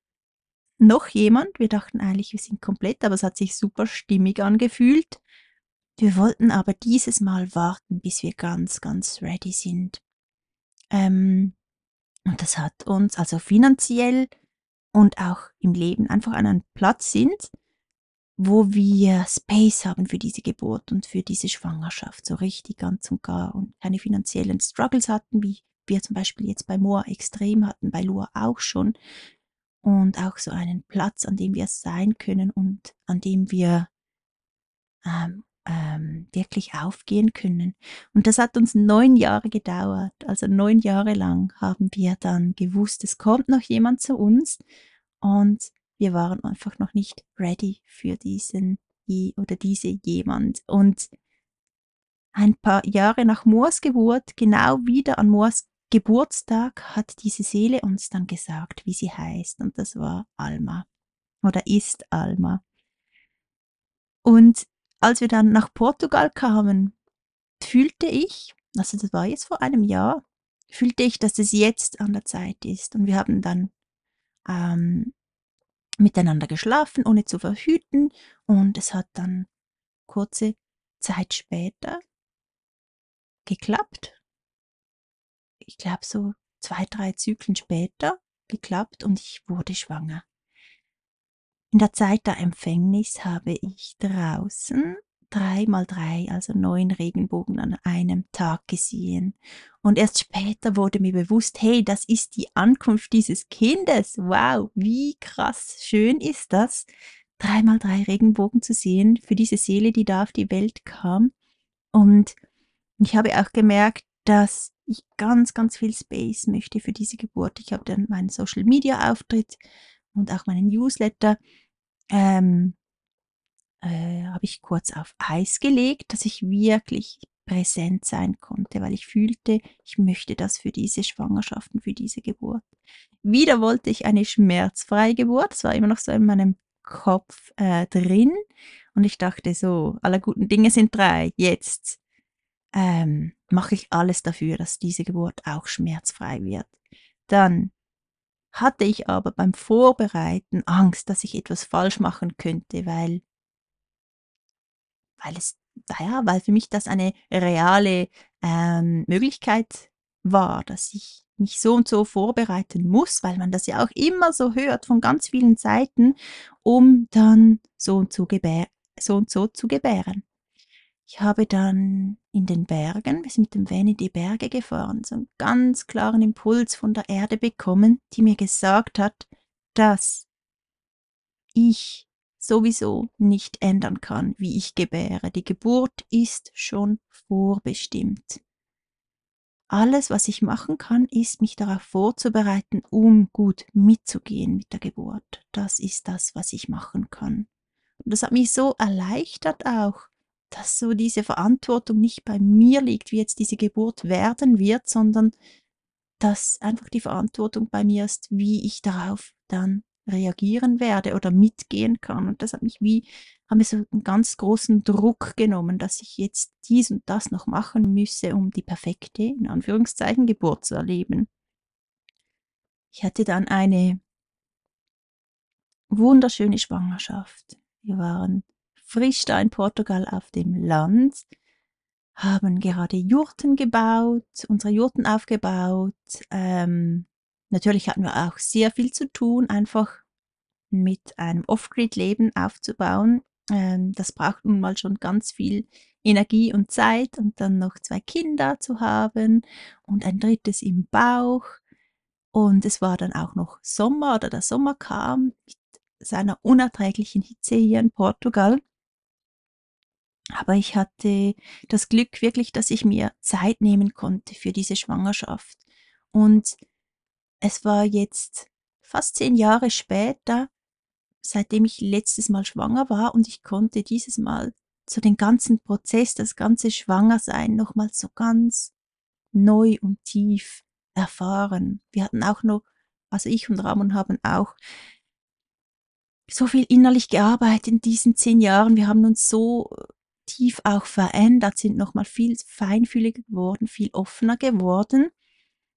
Noch jemand? Wir dachten eigentlich, wir sind komplett, aber es hat sich super stimmig angefühlt. Wir wollten aber dieses Mal warten, bis wir ganz, ganz ready sind. Ähm, und das hat uns also finanziell und auch im Leben einfach an einen Platz sind, wo wir Space haben für diese Geburt und für diese Schwangerschaft, so richtig ganz und gar und keine finanziellen Struggles hatten, wie wir zum Beispiel jetzt bei Moa extrem hatten, bei Lua auch schon. Und auch so einen Platz, an dem wir sein können und an dem wir ähm, ähm, wirklich aufgehen können. Und das hat uns neun Jahre gedauert. Also neun Jahre lang haben wir dann gewusst, es kommt noch jemand zu uns und wir waren einfach noch nicht ready für diesen oder diese jemand. Und ein paar Jahre nach Moors Geburt, genau wieder an Moors Geburtstag, hat diese Seele uns dann gesagt, wie sie heißt. Und das war Alma oder ist Alma. Und als wir dann nach Portugal kamen, fühlte ich, also das war jetzt vor einem Jahr, fühlte ich, dass es jetzt an der Zeit ist. Und wir haben dann ähm, miteinander geschlafen, ohne zu verhüten. Und es hat dann kurze Zeit später geklappt. Ich glaube so zwei, drei Zyklen später geklappt und ich wurde schwanger. In der Zeit der Empfängnis habe ich draußen drei mal drei, also neun Regenbogen an einem Tag gesehen. Und erst später wurde mir bewusst, hey, das ist die Ankunft dieses Kindes. Wow, wie krass schön ist das, drei mal drei Regenbogen zu sehen für diese Seele, die da auf die Welt kam. Und ich habe auch gemerkt, dass ich ganz, ganz viel Space möchte für diese Geburt. Ich habe dann meinen Social Media Auftritt und auch meinen Newsletter ähm, äh, habe ich kurz auf Eis gelegt, dass ich wirklich präsent sein konnte, weil ich fühlte, ich möchte das für diese Schwangerschaft und für diese Geburt. Wieder wollte ich eine schmerzfreie Geburt, das war immer noch so in meinem Kopf äh, drin und ich dachte so, alle guten Dinge sind drei, jetzt ähm, mache ich alles dafür, dass diese Geburt auch schmerzfrei wird. Dann hatte ich aber beim Vorbereiten Angst, dass ich etwas falsch machen könnte, weil, weil es, naja, weil für mich das eine reale ähm, Möglichkeit war, dass ich mich so und so vorbereiten muss, weil man das ja auch immer so hört von ganz vielen Seiten, um dann so und so, gebär so, und so zu gebären. Ich habe dann in den Bergen, wir sind mit dem Van in die Berge gefahren, so einen ganz klaren Impuls von der Erde bekommen, die mir gesagt hat, dass ich sowieso nicht ändern kann, wie ich gebäre. Die Geburt ist schon vorbestimmt. Alles, was ich machen kann, ist, mich darauf vorzubereiten, um gut mitzugehen mit der Geburt. Das ist das, was ich machen kann. Und das hat mich so erleichtert auch, dass so diese Verantwortung nicht bei mir liegt, wie jetzt diese Geburt werden wird, sondern dass einfach die Verantwortung bei mir ist, wie ich darauf dann reagieren werde oder mitgehen kann. Und das hat mich wie, haben mir so einen ganz großen Druck genommen, dass ich jetzt dies und das noch machen müsse, um die perfekte, in Anführungszeichen, Geburt zu erleben. Ich hatte dann eine wunderschöne Schwangerschaft. Wir waren frisch da in Portugal auf dem Land, haben gerade Jurten gebaut, unsere Jurten aufgebaut. Ähm, natürlich hatten wir auch sehr viel zu tun, einfach mit einem Off-Grid-Leben aufzubauen. Ähm, das braucht nun mal schon ganz viel Energie und Zeit und dann noch zwei Kinder zu haben und ein drittes im Bauch. Und es war dann auch noch Sommer oder der Sommer kam mit seiner unerträglichen Hitze hier in Portugal. Aber ich hatte das Glück wirklich, dass ich mir Zeit nehmen konnte für diese Schwangerschaft. Und es war jetzt fast zehn Jahre später, seitdem ich letztes Mal schwanger war und ich konnte dieses Mal so den ganzen Prozess, das ganze Schwangersein nochmal so ganz neu und tief erfahren. Wir hatten auch noch, also ich und Ramon haben auch so viel innerlich gearbeitet in diesen zehn Jahren. Wir haben uns so tief auch verändert, sind nochmal viel feinfühliger geworden, viel offener geworden.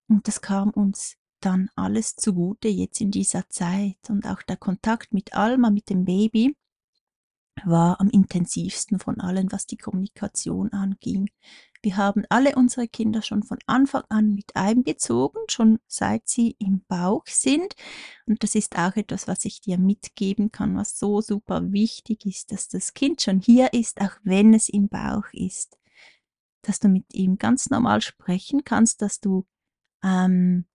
Und das kam uns dann alles zugute jetzt in dieser Zeit. Und auch der Kontakt mit Alma, mit dem Baby, war am intensivsten von allen, was die Kommunikation anging. Wir haben alle unsere Kinder schon von Anfang an mit einbezogen, schon seit sie im Bauch sind. Und das ist auch etwas, was ich dir mitgeben kann, was so super wichtig ist, dass das Kind schon hier ist, auch wenn es im Bauch ist. Dass du mit ihm ganz normal sprechen kannst, dass du ähm,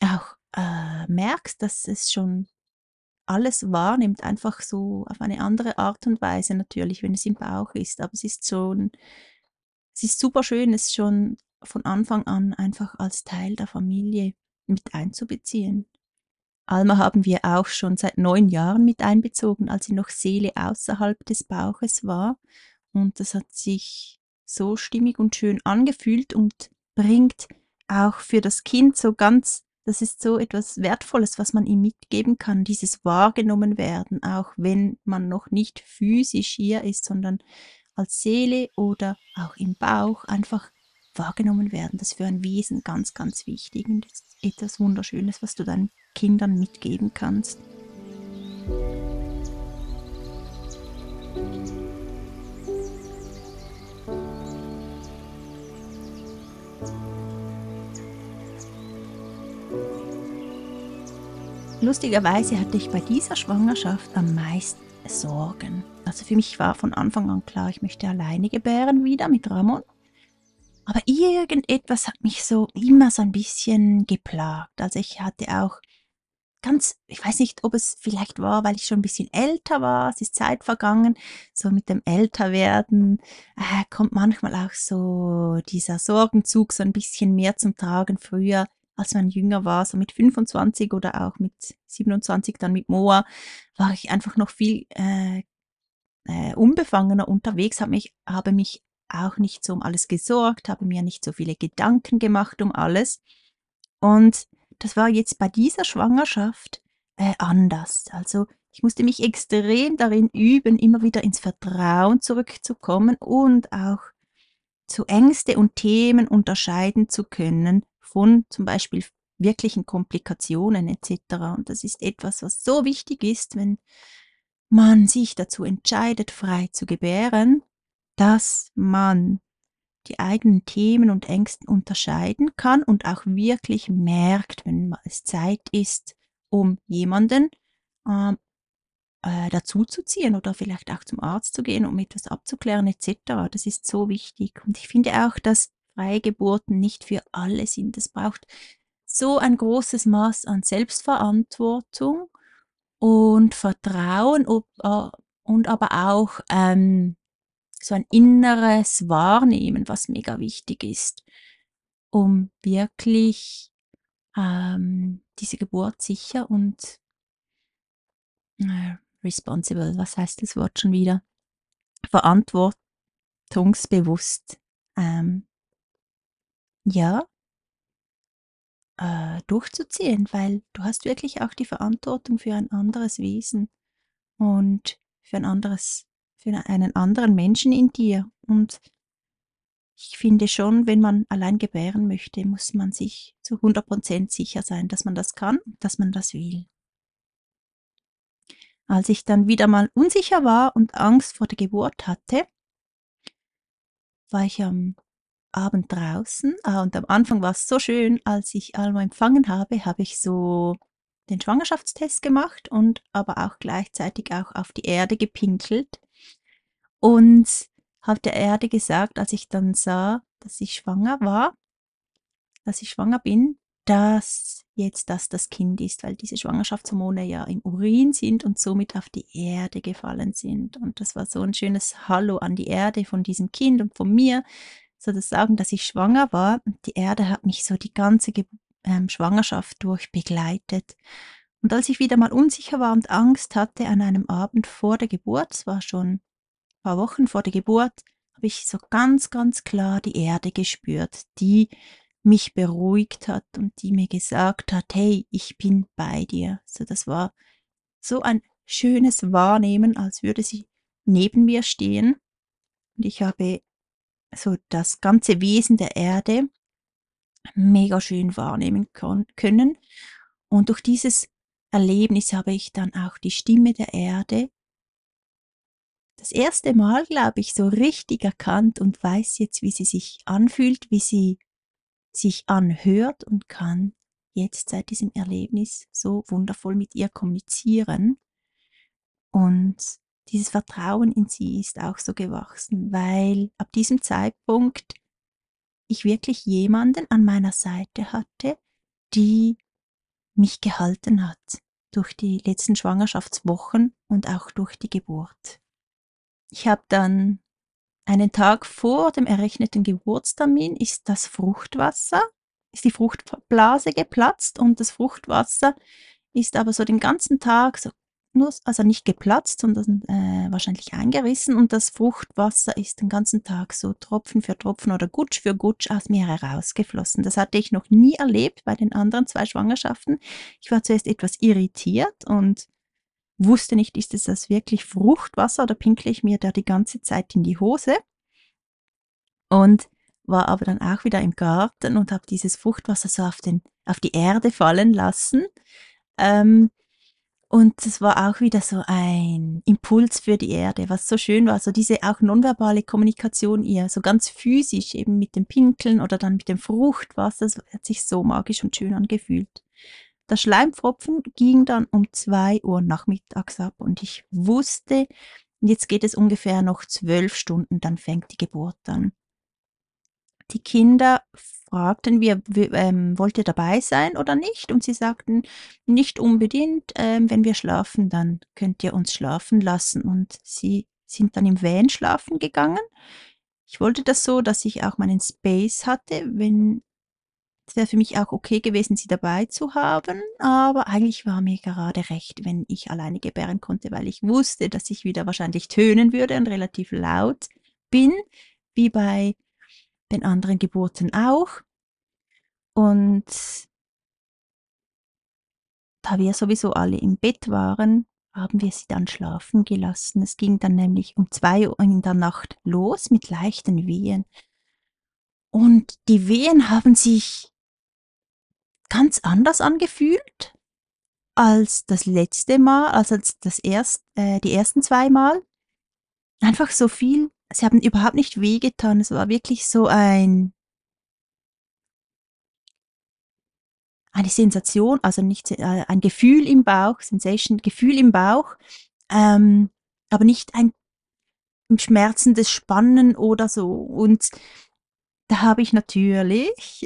auch äh, merkst, dass es schon alles wahrnimmt, einfach so auf eine andere Art und Weise natürlich, wenn es im Bauch ist. Aber es ist schon es ist super schön, es schon von Anfang an einfach als Teil der Familie mit einzubeziehen. Alma haben wir auch schon seit neun Jahren mit einbezogen, als sie noch Seele außerhalb des Bauches war. Und das hat sich so stimmig und schön angefühlt und bringt auch für das Kind so ganz, das ist so etwas Wertvolles, was man ihm mitgeben kann, dieses wahrgenommen werden, auch wenn man noch nicht physisch hier ist, sondern als Seele oder auch im Bauch einfach wahrgenommen werden. Das ist für ein Wesen ganz, ganz wichtig und etwas Wunderschönes, was du deinen Kindern mitgeben kannst. lustigerweise hatte ich bei dieser Schwangerschaft am meisten Sorgen. Also für mich war von Anfang an klar, ich möchte alleine gebären wieder mit Ramon. Aber irgendetwas hat mich so immer so ein bisschen geplagt. Also ich hatte auch ganz, ich weiß nicht, ob es vielleicht war, weil ich schon ein bisschen älter war, es ist Zeit vergangen, so mit dem Älterwerden äh, kommt manchmal auch so dieser Sorgenzug so ein bisschen mehr zum Tragen. Früher, als man jünger war, so mit 25 oder auch mit 27 dann mit Moa, war ich einfach noch viel äh, äh, unbefangener unterwegs, habe mich, habe mich auch nicht so um alles gesorgt, habe mir nicht so viele Gedanken gemacht um alles. Und das war jetzt bei dieser Schwangerschaft äh, anders. Also ich musste mich extrem darin üben, immer wieder ins Vertrauen zurückzukommen und auch zu Ängste und Themen unterscheiden zu können von zum Beispiel wirklichen Komplikationen etc. Und das ist etwas, was so wichtig ist, wenn man sich dazu entscheidet, frei zu gebären, dass man die eigenen Themen und Ängsten unterscheiden kann und auch wirklich merkt, wenn es Zeit ist, um jemanden ähm, äh, dazuzuziehen oder vielleicht auch zum Arzt zu gehen, um etwas abzuklären etc. Das ist so wichtig. Und ich finde auch, dass Freigeburten nicht für alle sind. Es braucht so ein großes Maß an Selbstverantwortung und Vertrauen ob, äh, und aber auch ähm, so ein inneres Wahrnehmen, was mega wichtig ist, um wirklich ähm, diese Geburt sicher und äh, responsible, was heißt das Wort schon wieder? Verantwortungsbewusst, ähm, ja, äh, durchzuziehen, weil du hast wirklich auch die Verantwortung für ein anderes Wesen und für ein anderes für einen anderen Menschen in dir. Und ich finde schon, wenn man allein gebären möchte, muss man sich zu 100% sicher sein, dass man das kann dass man das will. Als ich dann wieder mal unsicher war und Angst vor der Geburt hatte, war ich am Abend draußen. Ah, und am Anfang war es so schön, als ich Alma empfangen habe, habe ich so den Schwangerschaftstest gemacht und aber auch gleichzeitig auch auf die Erde gepinkelt und habe der Erde gesagt, als ich dann sah, dass ich schwanger war, dass ich schwanger bin, dass jetzt das das Kind ist, weil diese Schwangerschaftshormone ja im Urin sind und somit auf die Erde gefallen sind. Und das war so ein schönes Hallo an die Erde von diesem Kind und von mir, so das Sagen, dass ich schwanger war. Und die Erde hat mich so die ganze Ge ähm, Schwangerschaft durch begleitet. Und als ich wieder mal unsicher war und Angst hatte an einem Abend vor der Geburt, es war schon paar Wochen vor der Geburt habe ich so ganz, ganz klar die Erde gespürt, die mich beruhigt hat und die mir gesagt hat, hey, ich bin bei dir. So, das war so ein schönes Wahrnehmen, als würde sie neben mir stehen. Und ich habe so das ganze Wesen der Erde mega schön wahrnehmen können. Und durch dieses Erlebnis habe ich dann auch die Stimme der Erde das erste Mal, glaube ich, so richtig erkannt und weiß jetzt, wie sie sich anfühlt, wie sie sich anhört und kann jetzt seit diesem Erlebnis so wundervoll mit ihr kommunizieren. Und dieses Vertrauen in sie ist auch so gewachsen, weil ab diesem Zeitpunkt ich wirklich jemanden an meiner Seite hatte, die mich gehalten hat durch die letzten Schwangerschaftswochen und auch durch die Geburt. Ich habe dann einen Tag vor dem errechneten Geburtstermin ist das Fruchtwasser, ist die Fruchtblase geplatzt und das Fruchtwasser ist aber so den ganzen Tag so nur, also nicht geplatzt, sondern äh, wahrscheinlich eingerissen und das Fruchtwasser ist den ganzen Tag so Tropfen für Tropfen oder Gutsch für Gutsch aus mir herausgeflossen. Das hatte ich noch nie erlebt bei den anderen zwei Schwangerschaften. Ich war zuerst etwas irritiert und wusste nicht, ist es das wirklich Fruchtwasser oder pinkle ich mir da die ganze Zeit in die Hose? Und war aber dann auch wieder im Garten und habe dieses Fruchtwasser so auf, den, auf die Erde fallen lassen. Ähm, und es war auch wieder so ein Impuls für die Erde, was so schön war. So diese auch nonverbale Kommunikation ihr, so ganz physisch eben mit dem Pinkeln oder dann mit dem Fruchtwasser. Das hat sich so magisch und schön angefühlt. der Schleimpfropfen ging dann um zwei Uhr nachmittags ab und ich wusste, jetzt geht es ungefähr noch zwölf Stunden, dann fängt die Geburt an. Die Kinder fragten wir, ähm, wollt ihr dabei sein oder nicht? Und sie sagten, nicht unbedingt, ähm, wenn wir schlafen, dann könnt ihr uns schlafen lassen. Und sie sind dann im Van schlafen gegangen. Ich wollte das so, dass ich auch meinen Space hatte, wenn es wäre für mich auch okay gewesen, sie dabei zu haben, aber eigentlich war mir gerade recht, wenn ich alleine gebären konnte, weil ich wusste, dass ich wieder wahrscheinlich tönen würde und relativ laut bin, wie bei den anderen Geburten auch. Und da wir sowieso alle im Bett waren, haben wir sie dann schlafen gelassen. Es ging dann nämlich um zwei Uhr in der Nacht los mit leichten Wehen. Und die Wehen haben sich ganz anders angefühlt als das letzte Mal, also als das erst, äh, die ersten zwei Mal. Einfach so viel. Sie haben überhaupt nicht wehgetan. Es war wirklich so ein eine Sensation, also nicht äh, ein Gefühl im Bauch, Sensation, Gefühl im Bauch, ähm, aber nicht ein schmerzendes Spannen oder so. Und da habe ich natürlich,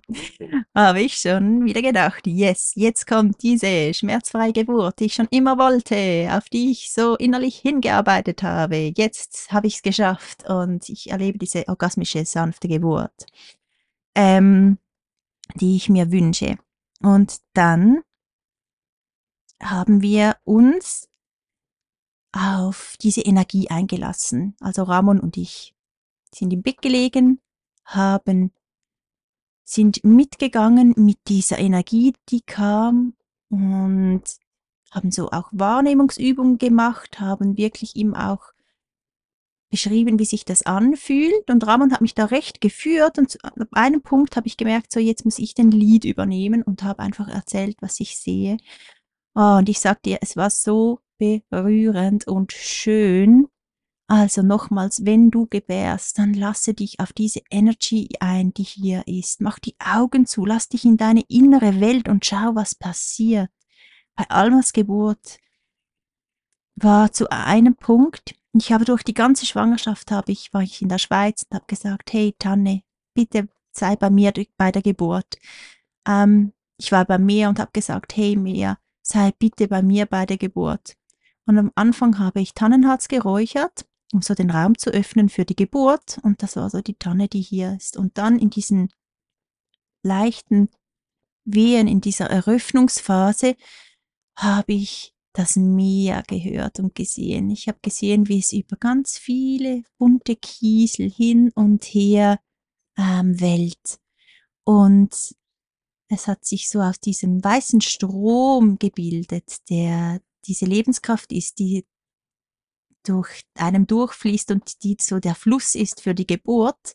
(laughs) habe ich schon wieder gedacht, yes, jetzt kommt diese schmerzfreie Geburt, die ich schon immer wollte, auf die ich so innerlich hingearbeitet habe. Jetzt habe ich es geschafft und ich erlebe diese orgasmische, sanfte Geburt. Ähm, die ich mir wünsche. Und dann haben wir uns auf diese Energie eingelassen. Also Ramon und ich sind im Bett gelegen, haben, sind mitgegangen mit dieser Energie, die kam und haben so auch Wahrnehmungsübungen gemacht, haben wirklich ihm auch beschrieben, wie sich das anfühlt. Und Ramon hat mich da recht geführt. Und ab einem Punkt habe ich gemerkt, so jetzt muss ich den Lied übernehmen und habe einfach erzählt, was ich sehe. Oh, und ich sag dir, es war so berührend und schön. Also nochmals, wenn du gebärst, dann lasse dich auf diese Energy ein, die hier ist. Mach die Augen zu, lass dich in deine innere Welt und schau, was passiert. Bei Almas Geburt war zu einem Punkt, ich habe durch die ganze Schwangerschaft habe ich, war ich in der Schweiz und habe gesagt, hey Tanne, bitte sei bei mir bei der Geburt. Ähm, ich war bei mir und habe gesagt, hey Mia, sei bitte bei mir bei der Geburt. Und am Anfang habe ich Tannenharz geräuchert, um so den Raum zu öffnen für die Geburt. Und das war so die Tanne, die hier ist. Und dann in diesen leichten Wehen, in dieser Eröffnungsphase, habe ich das Meer gehört und gesehen. Ich habe gesehen, wie es über ganz viele bunte Kiesel hin und her ähm, wellt. Und es hat sich so aus diesem weißen Strom gebildet, der diese Lebenskraft ist, die durch einem durchfließt und die so der Fluss ist für die Geburt.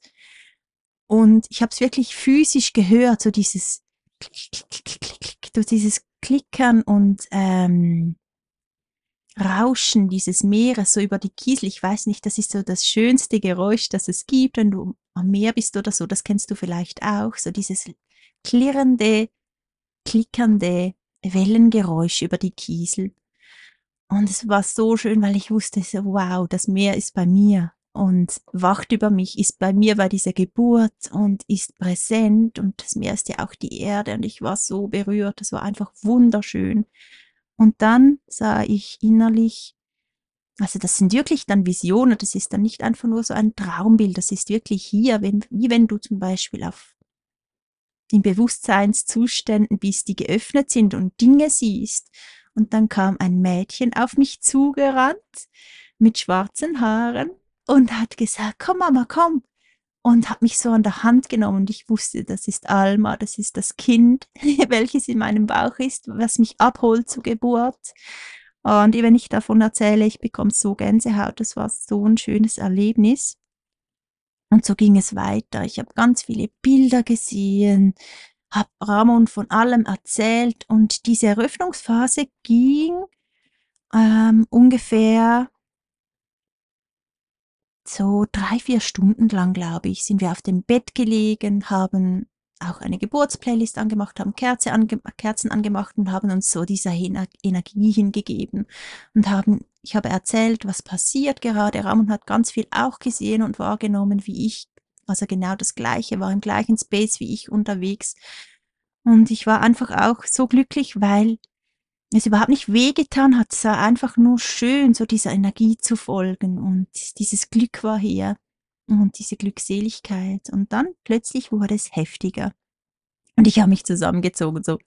Und ich habe es wirklich physisch gehört, so dieses Klick, Klick, Klick, Klick, Klick, dieses Klickern und ähm, Rauschen dieses Meeres so über die Kiesel. Ich weiß nicht, das ist so das schönste Geräusch, das es gibt, wenn du am Meer bist oder so. Das kennst du vielleicht auch. So dieses klirrende, klickernde Wellengeräusch über die Kiesel. Und es war so schön, weil ich wusste, so, wow, das Meer ist bei mir und wacht über mich, ist bei mir bei dieser Geburt und ist präsent und das Meer ist ja auch die Erde und ich war so berührt. Das war einfach wunderschön. Und dann sah ich innerlich, also das sind wirklich dann Visionen, das ist dann nicht einfach nur so ein Traumbild, das ist wirklich hier, wenn, wie wenn du zum Beispiel auf in Bewusstseinszuständen bist, die geöffnet sind und Dinge siehst. Und dann kam ein Mädchen auf mich zugerannt mit schwarzen Haaren und hat gesagt, komm Mama, komm, und hat mich so an der Hand genommen und ich wusste, das ist Alma, das ist das Kind, (laughs) welches in meinem Bauch ist, was mich abholt zur Geburt. Und wenn ich davon erzähle, ich bekomme so Gänsehaut, das war so ein schönes Erlebnis. Und so ging es weiter. Ich habe ganz viele Bilder gesehen, habe Ramon von allem erzählt und diese Eröffnungsphase ging ähm, ungefähr so drei, vier Stunden lang, glaube ich, sind wir auf dem Bett gelegen, haben auch eine Geburtsplaylist angemacht, haben Kerze ange Kerzen angemacht und haben uns so dieser Ener Energie hingegeben und haben, ich habe erzählt, was passiert gerade. Ramon hat ganz viel auch gesehen und wahrgenommen, wie ich, also genau das Gleiche, war im gleichen Space wie ich unterwegs. Und ich war einfach auch so glücklich, weil es überhaupt nicht wehgetan hat. Es war einfach nur schön, so dieser Energie zu folgen und dieses Glück war hier und diese Glückseligkeit. Und dann plötzlich wurde es heftiger. Und ich habe mich zusammengezogen, so,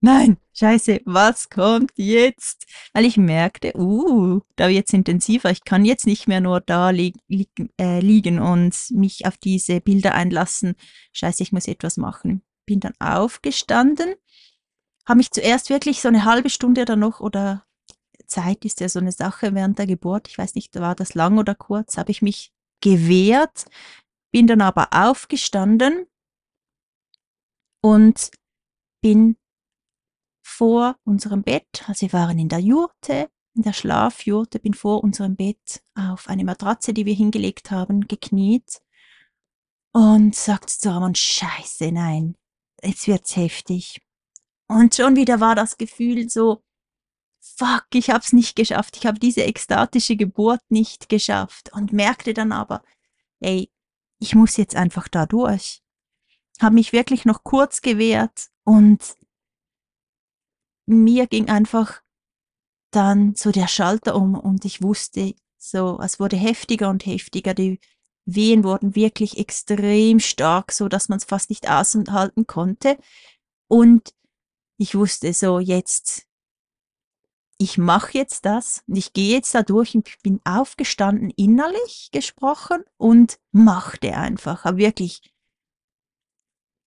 nein, scheiße, was kommt jetzt? Weil ich merkte, uh, da wird es intensiver. Ich kann jetzt nicht mehr nur da li li äh, liegen und mich auf diese Bilder einlassen. Scheiße, ich muss etwas machen. Bin dann aufgestanden, habe mich zuerst wirklich so eine halbe Stunde oder noch oder Zeit ist ja so eine Sache während der Geburt. Ich weiß nicht, war das lang oder kurz, habe ich mich gewehrt, bin dann aber aufgestanden und bin vor unserem Bett, also wir waren in der Jurte, in der Schlafjurte, bin vor unserem Bett auf eine Matratze, die wir hingelegt haben, gekniet und sagte zu Ramon, scheiße, nein, jetzt wird's heftig. Und schon wieder war das Gefühl so, fuck, ich habe es nicht geschafft, ich habe diese ekstatische Geburt nicht geschafft und merkte dann aber, ey, ich muss jetzt einfach da durch. Habe mich wirklich noch kurz gewehrt und mir ging einfach dann so der Schalter um und ich wusste, so, es wurde heftiger und heftiger, die Wehen wurden wirklich extrem stark, so dass man es fast nicht aushalten konnte. Und ich wusste so, jetzt ich mache jetzt das und ich gehe jetzt da durch und bin aufgestanden, innerlich gesprochen und machte einfach. Aber wirklich,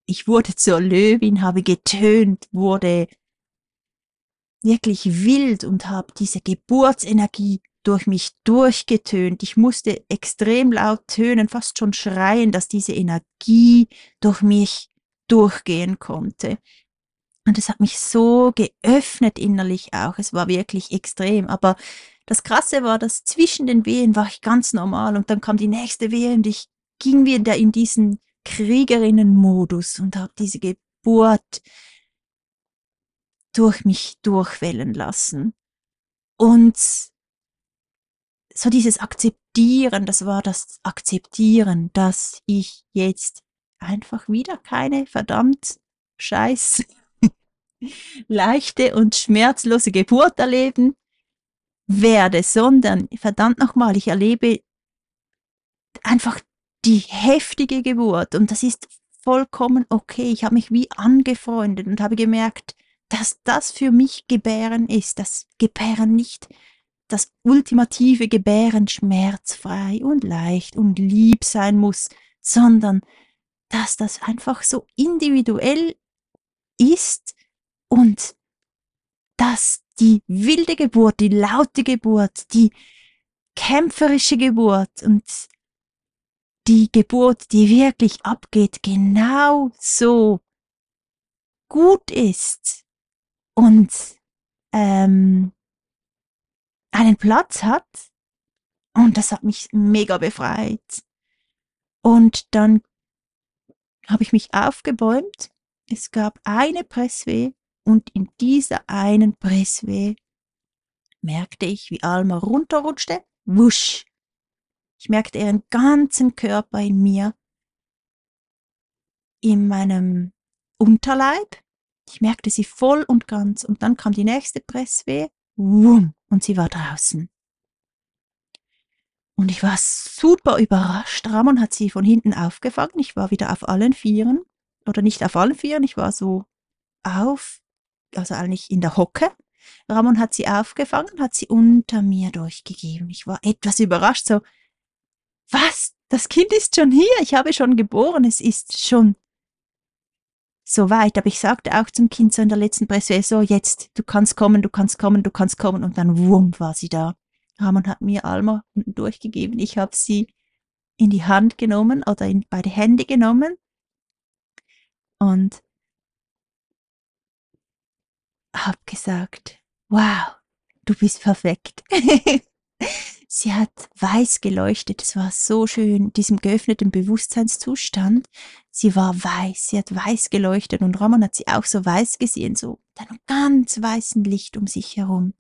ich wurde zur Löwin, habe getönt, wurde wirklich wild und habe diese Geburtsenergie durch mich durchgetönt. Ich musste extrem laut tönen, fast schon schreien, dass diese Energie durch mich durchgehen konnte. Und es hat mich so geöffnet innerlich auch. Es war wirklich extrem. Aber das Krasse war, dass zwischen den Wehen war ich ganz normal und dann kam die nächste Wehe und ich ging wieder in diesen Kriegerinnen-Modus und habe diese Geburt durch mich durchwellen lassen. Und so dieses Akzeptieren, das war das Akzeptieren, dass ich jetzt einfach wieder keine verdammt scheiß (laughs) leichte und schmerzlose Geburt erleben werde, sondern verdammt nochmal, ich erlebe einfach die heftige Geburt und das ist vollkommen okay. Ich habe mich wie angefreundet und habe gemerkt, dass das für mich Gebären ist, dass Gebären nicht das ultimative Gebären schmerzfrei und leicht und lieb sein muss, sondern dass das einfach so individuell ist und dass die wilde Geburt, die laute Geburt, die kämpferische Geburt und die Geburt, die wirklich abgeht, genau so gut ist und ähm, einen Platz hat. Und das hat mich mega befreit. Und dann habe ich mich aufgebäumt. Es gab eine Pressweh und in dieser einen Pressweh merkte ich, wie Alma runterrutschte. Wusch! Ich merkte ihren ganzen Körper in mir, in meinem Unterleib. Ich merkte sie voll und ganz. Und dann kam die nächste Pressweh. Wumm! Und sie war draußen. Und ich war super überrascht. Ramon hat sie von hinten aufgefangen. Ich war wieder auf allen Vieren. Oder nicht auf allen Vieren, ich war so auf also eigentlich in der Hocke. Ramon hat sie aufgefangen, hat sie unter mir durchgegeben. Ich war etwas überrascht, so, was? Das Kind ist schon hier, ich habe schon geboren, es ist schon so weit. Aber ich sagte auch zum Kind so in der letzten Presse, so jetzt, du kannst kommen, du kannst kommen, du kannst kommen. Und dann wumm war sie da. Ramon hat mir Alma unten durchgegeben. Ich habe sie in die Hand genommen oder in beide Hände genommen. Und habe gesagt, wow, du bist perfekt. (laughs) Sie hat weiß geleuchtet. Es war so schön, diesem geöffneten Bewusstseinszustand. Sie war weiß, sie hat weiß geleuchtet und Ramon hat sie auch so weiß gesehen, so mit einem ganz weißen Licht um sich herum.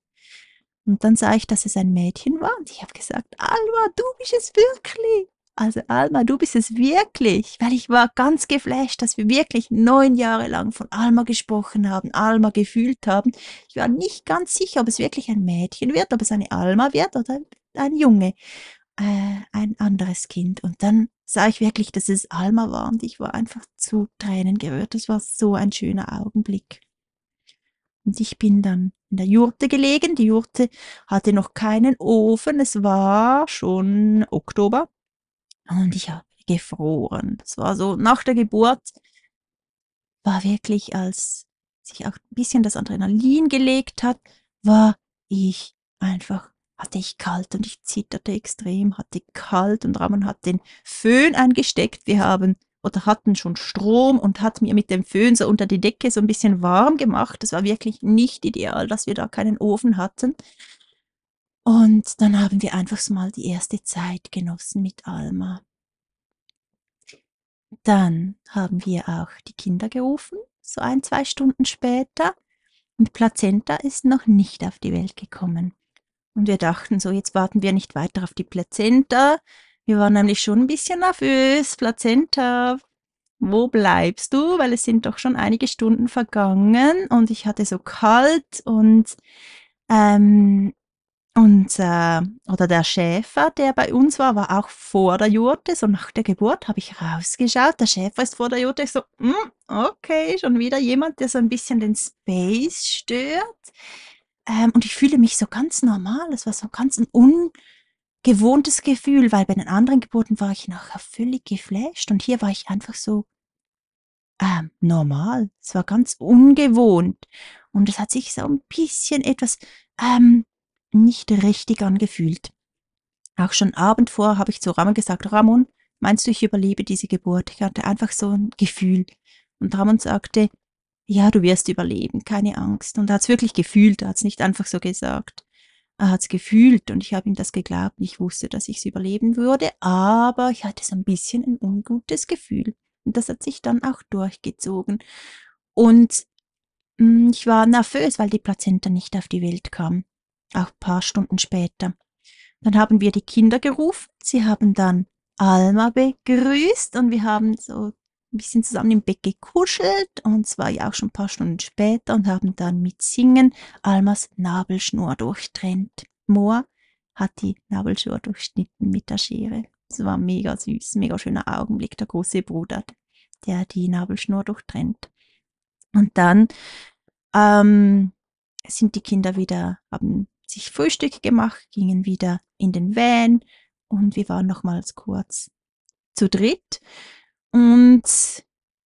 Und dann sah ich, dass es ein Mädchen war und ich habe gesagt, Alma, du bist es wirklich. Also Alma, du bist es wirklich, weil ich war ganz geflasht, dass wir wirklich neun Jahre lang von Alma gesprochen haben, Alma gefühlt haben. Ich war nicht ganz sicher, ob es wirklich ein Mädchen wird, ob es eine Alma wird oder ein Junge, äh, ein anderes Kind. Und dann sah ich wirklich, dass es Alma war und ich war einfach zu Tränen gerührt. Das war so ein schöner Augenblick. Und ich bin dann in der Jurte gelegen. Die Jurte hatte noch keinen Ofen. Es war schon Oktober. Und ich habe gefroren. Das war so, nach der Geburt war wirklich, als sich auch ein bisschen das Adrenalin gelegt hat, war ich einfach, hatte ich kalt und ich zitterte extrem, hatte kalt und Ramon hat den Föhn eingesteckt. Wir haben oder hatten schon Strom und hat mir mit dem Föhn so unter die Decke so ein bisschen warm gemacht. Das war wirklich nicht ideal, dass wir da keinen Ofen hatten. Und dann haben wir einfach mal die erste Zeit genossen mit Alma. Dann haben wir auch die Kinder gerufen, so ein, zwei Stunden später. Und Plazenta ist noch nicht auf die Welt gekommen. Und wir dachten so, jetzt warten wir nicht weiter auf die Plazenta. Wir waren nämlich schon ein bisschen nervös. Plazenta, wo bleibst du? Weil es sind doch schon einige Stunden vergangen und ich hatte so kalt und ähm, unser oder der Schäfer, der bei uns war, war auch vor der Jurte. So nach der Geburt habe ich rausgeschaut. Der Schäfer ist vor der Jurte. Ich so, mm, okay, schon wieder jemand, der so ein bisschen den Space stört. Ähm, und ich fühle mich so ganz normal. Es war so ganz ein ungewohntes Gefühl, weil bei den anderen Geburten war ich nachher völlig geflasht. Und hier war ich einfach so ähm, normal. Es war ganz ungewohnt. Und es hat sich so ein bisschen etwas ähm, nicht richtig angefühlt. Auch schon Abend vor habe ich zu Ramon gesagt, Ramon, meinst du, ich überlebe diese Geburt? Ich hatte einfach so ein Gefühl. Und Ramon sagte, ja, du wirst überleben, keine Angst. Und er hat es wirklich gefühlt, er hat es nicht einfach so gesagt. Er hat es gefühlt und ich habe ihm das geglaubt. Ich wusste, dass ich es überleben würde, aber ich hatte so ein bisschen ein ungutes Gefühl. Und das hat sich dann auch durchgezogen. Und mh, mm, ich war nervös, weil die Plazenta nicht auf die Welt kam auch ein paar Stunden später. Dann haben wir die Kinder gerufen, sie haben dann Alma begrüßt und wir haben so ein bisschen zusammen im Bett gekuschelt und zwar ja auch schon ein paar Stunden später und haben dann mit Singen Almas Nabelschnur durchtrennt. Moa hat die Nabelschnur durchschnitten mit der Schere. Es war mega süß, mega schöner Augenblick, der große Bruder, der die Nabelschnur durchtrennt. Und dann ähm, sind die Kinder wieder, haben sich Frühstück gemacht, gingen wieder in den Van und wir waren nochmals kurz zu dritt und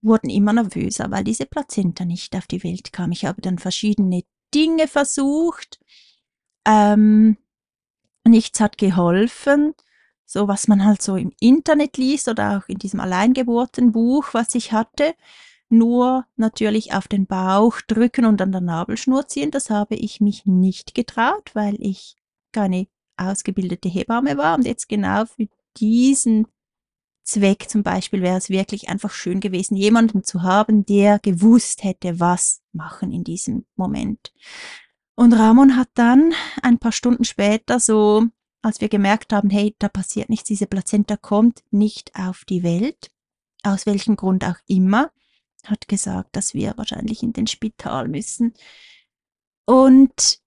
wurden immer nervöser, weil diese Plazenta nicht auf die Welt kam. Ich habe dann verschiedene Dinge versucht. Ähm, nichts hat geholfen. So was man halt so im Internet liest oder auch in diesem Alleingeburtenbuch, was ich hatte nur natürlich auf den Bauch drücken und an der Nabelschnur ziehen. Das habe ich mich nicht getraut, weil ich keine ausgebildete Hebamme war. Und jetzt genau für diesen Zweck zum Beispiel wäre es wirklich einfach schön gewesen, jemanden zu haben, der gewusst hätte, was machen in diesem Moment. Und Ramon hat dann ein paar Stunden später so, als wir gemerkt haben, hey, da passiert nichts, diese Plazenta kommt nicht auf die Welt, aus welchem Grund auch immer, hat gesagt, dass wir wahrscheinlich in den Spital müssen. Und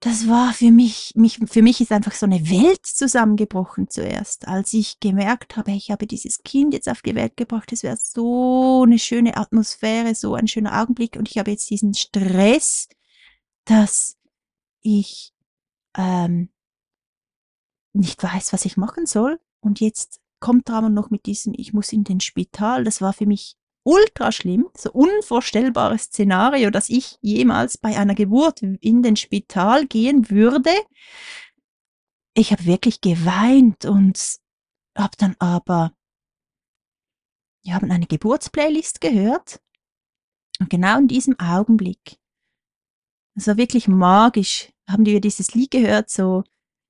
das war für mich, mich, für mich ist einfach so eine Welt zusammengebrochen zuerst, als ich gemerkt habe, ich habe dieses Kind jetzt auf die Welt gebracht, es wäre so eine schöne Atmosphäre, so ein schöner Augenblick und ich habe jetzt diesen Stress, dass ich ähm, nicht weiß, was ich machen soll. Und jetzt kommt Ramon noch mit diesem, ich muss in den Spital. Das war für mich ultra schlimm, so unvorstellbares Szenario, dass ich jemals bei einer Geburt in den Spital gehen würde. Ich habe wirklich geweint und habe dann aber, wir haben eine Geburtsplaylist gehört und genau in diesem Augenblick, es war wirklich magisch, haben wir dieses Lied gehört, so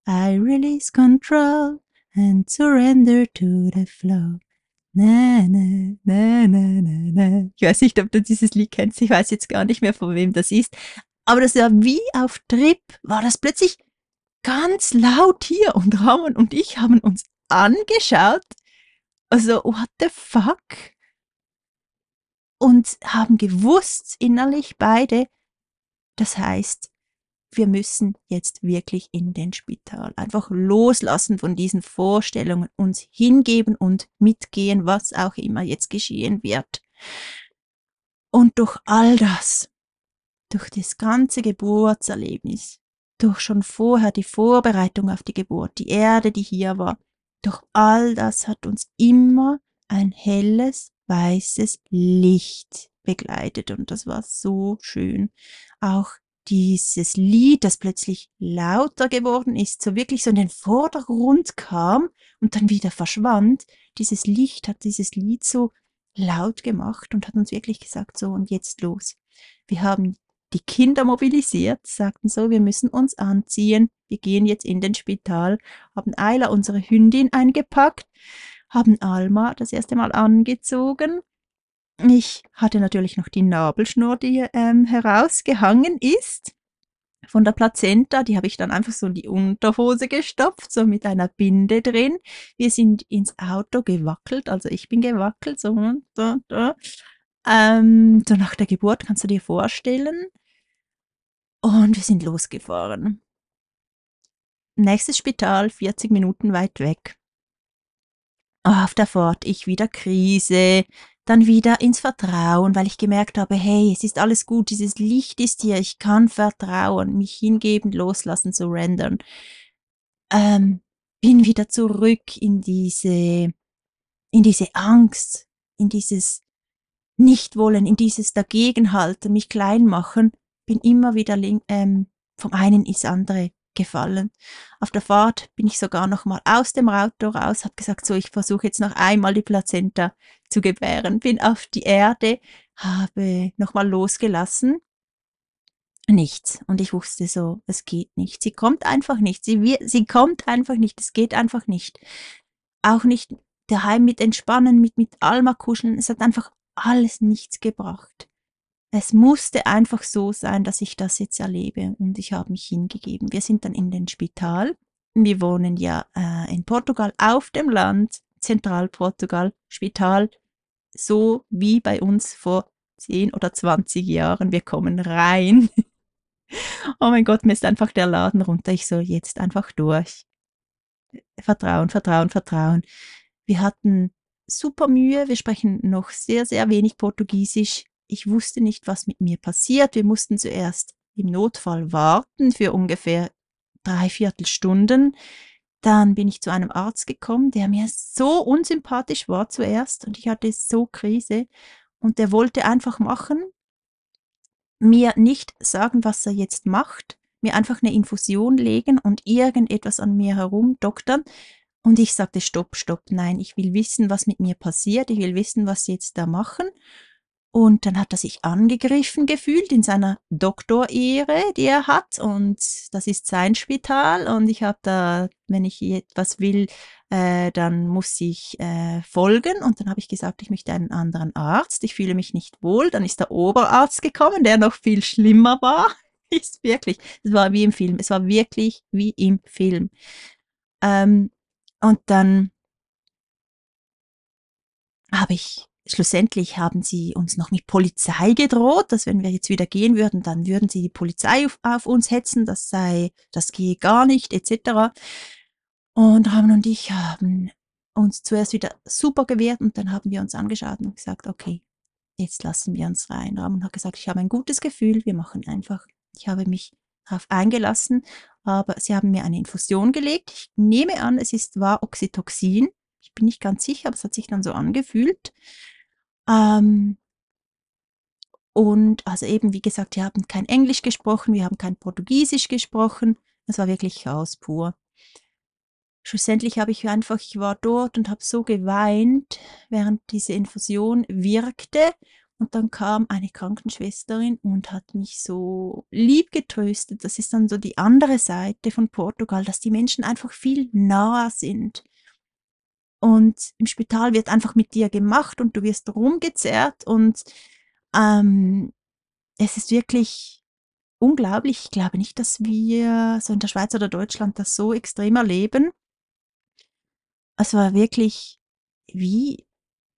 I release control and surrender to the flow. Na, na, na, na, na, na. Ich weiß nicht, ob du dieses Lied kennst. Ich weiß jetzt gar nicht mehr, von wem das ist. Aber das war wie auf Trip, war das plötzlich ganz laut hier und Ramon und ich haben uns angeschaut. Also, what the fuck? Und haben gewusst innerlich beide, das heißt, wir müssen jetzt wirklich in den Spital. Einfach loslassen von diesen Vorstellungen, uns hingeben und mitgehen, was auch immer jetzt geschehen wird. Und durch all das, durch das ganze Geburtserlebnis, durch schon vorher die Vorbereitung auf die Geburt, die Erde, die hier war, durch all das hat uns immer ein helles, weißes Licht begleitet und das war so schön. Auch dieses Lied, das plötzlich lauter geworden ist, so wirklich so in den Vordergrund kam und dann wieder verschwand, dieses Licht hat dieses Lied so laut gemacht und hat uns wirklich gesagt, so und jetzt los. Wir haben die Kinder mobilisiert, sagten so, wir müssen uns anziehen, wir gehen jetzt in den Spital, haben Ayla, unsere Hündin, eingepackt, haben Alma das erste Mal angezogen. Ich hatte natürlich noch die Nabelschnur, die ähm, herausgehangen ist von der Plazenta. Die habe ich dann einfach so in die Unterhose gestopft, so mit einer Binde drin. Wir sind ins Auto gewackelt, also ich bin gewackelt, so, da, da. Ähm, so nach der Geburt kannst du dir vorstellen. Und wir sind losgefahren. Nächstes Spital, 40 Minuten weit weg. Auf der Fahrt ich wieder Krise, dann wieder ins Vertrauen, weil ich gemerkt habe, hey, es ist alles gut, dieses Licht ist hier, ich kann vertrauen, mich hingeben, loslassen, surrendern. Ähm, bin wieder zurück in diese, in diese Angst, in dieses Nichtwollen, in dieses Dagegenhalten, mich klein machen bin immer wieder ähm, vom einen ins andere gefallen. Auf der Fahrt bin ich sogar noch mal aus dem Auto raus, habe gesagt, so, ich versuche jetzt noch einmal die Plazenta zu gebären. Bin auf die Erde, habe noch mal losgelassen. Nichts. Und ich wusste so, es geht nicht. Sie kommt einfach nicht. Sie, sie kommt einfach nicht. Es geht einfach nicht. Auch nicht daheim mit Entspannen, mit, mit Alma kuscheln. Es hat einfach alles nichts gebracht es musste einfach so sein, dass ich das jetzt erlebe und ich habe mich hingegeben. Wir sind dann in den Spital. Wir wohnen ja äh, in Portugal auf dem Land, Zentralportugal, Spital, so wie bei uns vor 10 oder 20 Jahren. Wir kommen rein. (laughs) oh mein Gott, mir ist einfach der Laden runter. Ich so, jetzt einfach durch. Vertrauen, Vertrauen, Vertrauen. Wir hatten super Mühe. Wir sprechen noch sehr, sehr wenig Portugiesisch. Ich wusste nicht, was mit mir passiert. Wir mussten zuerst im Notfall warten für ungefähr drei Viertelstunden. Dann bin ich zu einem Arzt gekommen, der mir so unsympathisch war zuerst und ich hatte so Krise und der wollte einfach machen, mir nicht sagen, was er jetzt macht, mir einfach eine Infusion legen und irgendetwas an mir herum doktern. Und ich sagte, stopp, stopp, nein, ich will wissen, was mit mir passiert, ich will wissen, was sie jetzt da machen. Und dann hat er sich angegriffen gefühlt in seiner Doktorehre, die er hat. Und das ist sein Spital. Und ich habe da, wenn ich etwas will, äh, dann muss ich äh, folgen. Und dann habe ich gesagt, ich möchte einen anderen Arzt. Ich fühle mich nicht wohl. Dann ist der Oberarzt gekommen, der noch viel schlimmer war. (laughs) ist wirklich, es war wie im Film. Es war wirklich wie im Film. Ähm, und dann habe ich Schlussendlich haben sie uns noch mit Polizei gedroht, dass wenn wir jetzt wieder gehen würden, dann würden sie die Polizei auf, auf uns hetzen, das sei, das gehe gar nicht, etc. Und Ramon und ich haben uns zuerst wieder super gewehrt und dann haben wir uns angeschaut und gesagt, okay, jetzt lassen wir uns rein. Ramon hat gesagt, ich habe ein gutes Gefühl, wir machen einfach. Ich habe mich darauf eingelassen, aber sie haben mir eine Infusion gelegt. Ich nehme an, es ist war Oxytocin. Ich bin nicht ganz sicher, aber es hat sich dann so angefühlt. Ähm, und also eben, wie gesagt, wir haben kein Englisch gesprochen, wir haben kein Portugiesisch gesprochen. Es war wirklich Chaos pur. Schlussendlich habe ich einfach, ich war dort und habe so geweint, während diese Infusion wirkte. Und dann kam eine Krankenschwesterin und hat mich so lieb getröstet. Das ist dann so die andere Seite von Portugal, dass die Menschen einfach viel naher sind. Und im Spital wird einfach mit dir gemacht und du wirst rumgezerrt und ähm, es ist wirklich unglaublich. Ich glaube nicht, dass wir so in der Schweiz oder Deutschland das so extrem erleben. Es war wirklich wie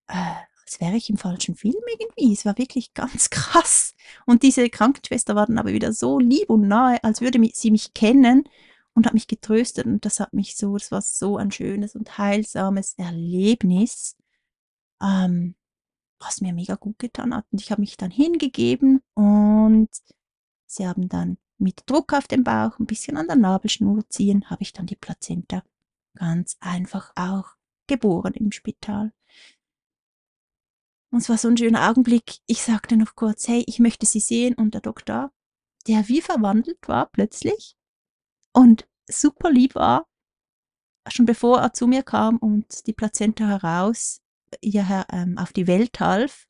äh, als wäre ich im falschen Film irgendwie. Es war wirklich ganz (laughs) krass. Und diese Krankenschwester war dann aber wieder so lieb und nahe, als würde sie mich kennen und hat mich getröstet. Und das hat mich so, das war so ein schönes und heilsames Erlebnis, ähm, was mir mega gut getan hat. Und ich habe mich dann hingegeben und sie haben dann mit Druck auf den Bauch, ein bisschen an der Nabelschnur ziehen, habe ich dann die Plazenta ganz einfach auch geboren im Spital. Und es war so ein schöner Augenblick. Ich sagte noch kurz, hey, ich möchte Sie sehen. Und der Doktor, der wie verwandelt war plötzlich und super lieb war, schon bevor er zu mir kam und die Plazenta heraus ihr ähm, auf die Welt half,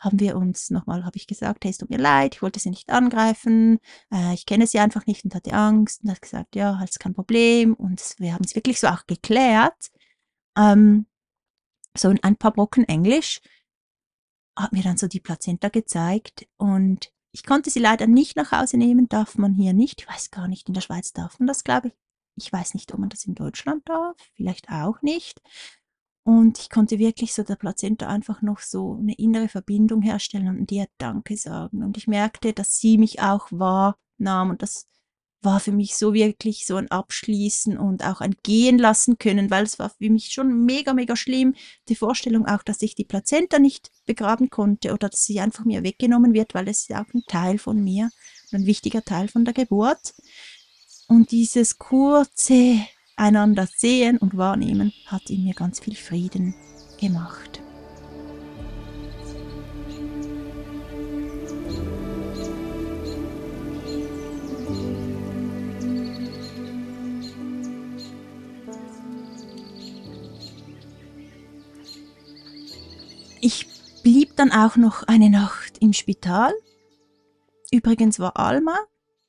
haben wir uns nochmal, habe ich gesagt, hey, es tut mir leid, ich wollte sie nicht angreifen, äh, ich kenne sie einfach nicht und hatte Angst. Und hat gesagt, ja, ist kein Problem. Und wir haben es wirklich so auch geklärt. Ähm, so in ein paar Brocken Englisch hat mir dann so die Plazenta gezeigt und ich konnte sie leider nicht nach Hause nehmen, darf man hier nicht. Ich weiß gar nicht, in der Schweiz darf man das, glaube ich. Ich weiß nicht, ob man das in Deutschland darf, vielleicht auch nicht. Und ich konnte wirklich so der Plazenta einfach noch so eine innere Verbindung herstellen und dir Danke sagen. Und ich merkte, dass sie mich auch wahrnahm und das war für mich so wirklich so ein Abschließen und auch ein Gehen lassen können, weil es war für mich schon mega, mega schlimm. Die Vorstellung auch, dass ich die Plazenta nicht begraben konnte oder dass sie einfach mir weggenommen wird, weil es ist auch ein Teil von mir, ein wichtiger Teil von der Geburt. Und dieses kurze einander sehen und wahrnehmen hat in mir ganz viel Frieden gemacht. Ich blieb dann auch noch eine Nacht im Spital. Übrigens war Alma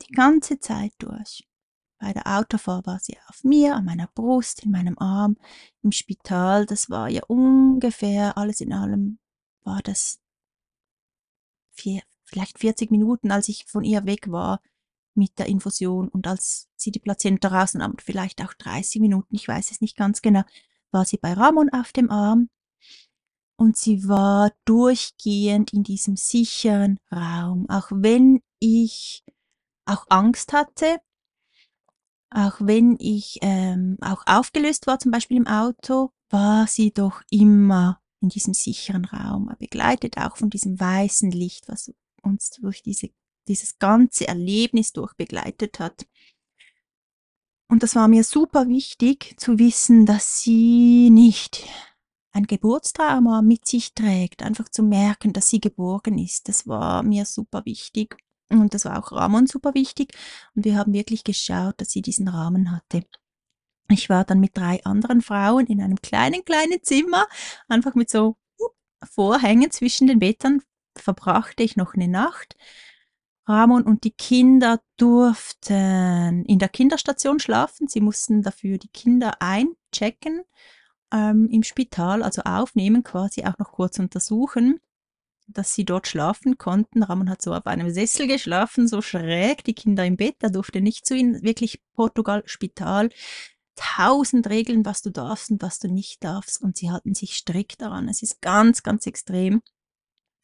die ganze Zeit durch. Bei der Autofahrt war sie auf mir, an meiner Brust, in meinem Arm, im Spital. Das war ja ungefähr, alles in allem war das vier, vielleicht 40 Minuten, als ich von ihr weg war mit der Infusion und als sie die Plazenta rausnahm, vielleicht auch 30 Minuten, ich weiß es nicht ganz genau, war sie bei Ramon auf dem Arm und sie war durchgehend in diesem sicheren Raum, auch wenn ich auch Angst hatte, auch wenn ich ähm, auch aufgelöst war, zum Beispiel im Auto, war sie doch immer in diesem sicheren Raum, begleitet auch von diesem weißen Licht, was uns durch diese, dieses ganze Erlebnis durch begleitet hat. Und das war mir super wichtig zu wissen, dass sie nicht ein Geburtstrauma mit sich trägt, einfach zu merken, dass sie geborgen ist. Das war mir super wichtig. Und das war auch Ramon super wichtig. Und wir haben wirklich geschaut, dass sie diesen Rahmen hatte. Ich war dann mit drei anderen Frauen in einem kleinen, kleinen Zimmer, einfach mit so Vorhängen zwischen den Betten, verbrachte ich noch eine Nacht. Ramon und die Kinder durften in der Kinderstation schlafen. Sie mussten dafür die Kinder einchecken ähm, im Spital, also aufnehmen, quasi auch noch kurz untersuchen, dass sie dort schlafen konnten. Ramon hat so auf einem Sessel geschlafen, so schräg, die Kinder im Bett, er durfte nicht zu ihnen, wirklich Portugal, Spital, tausend Regeln, was du darfst und was du nicht darfst und sie halten sich strikt daran. Es ist ganz, ganz extrem.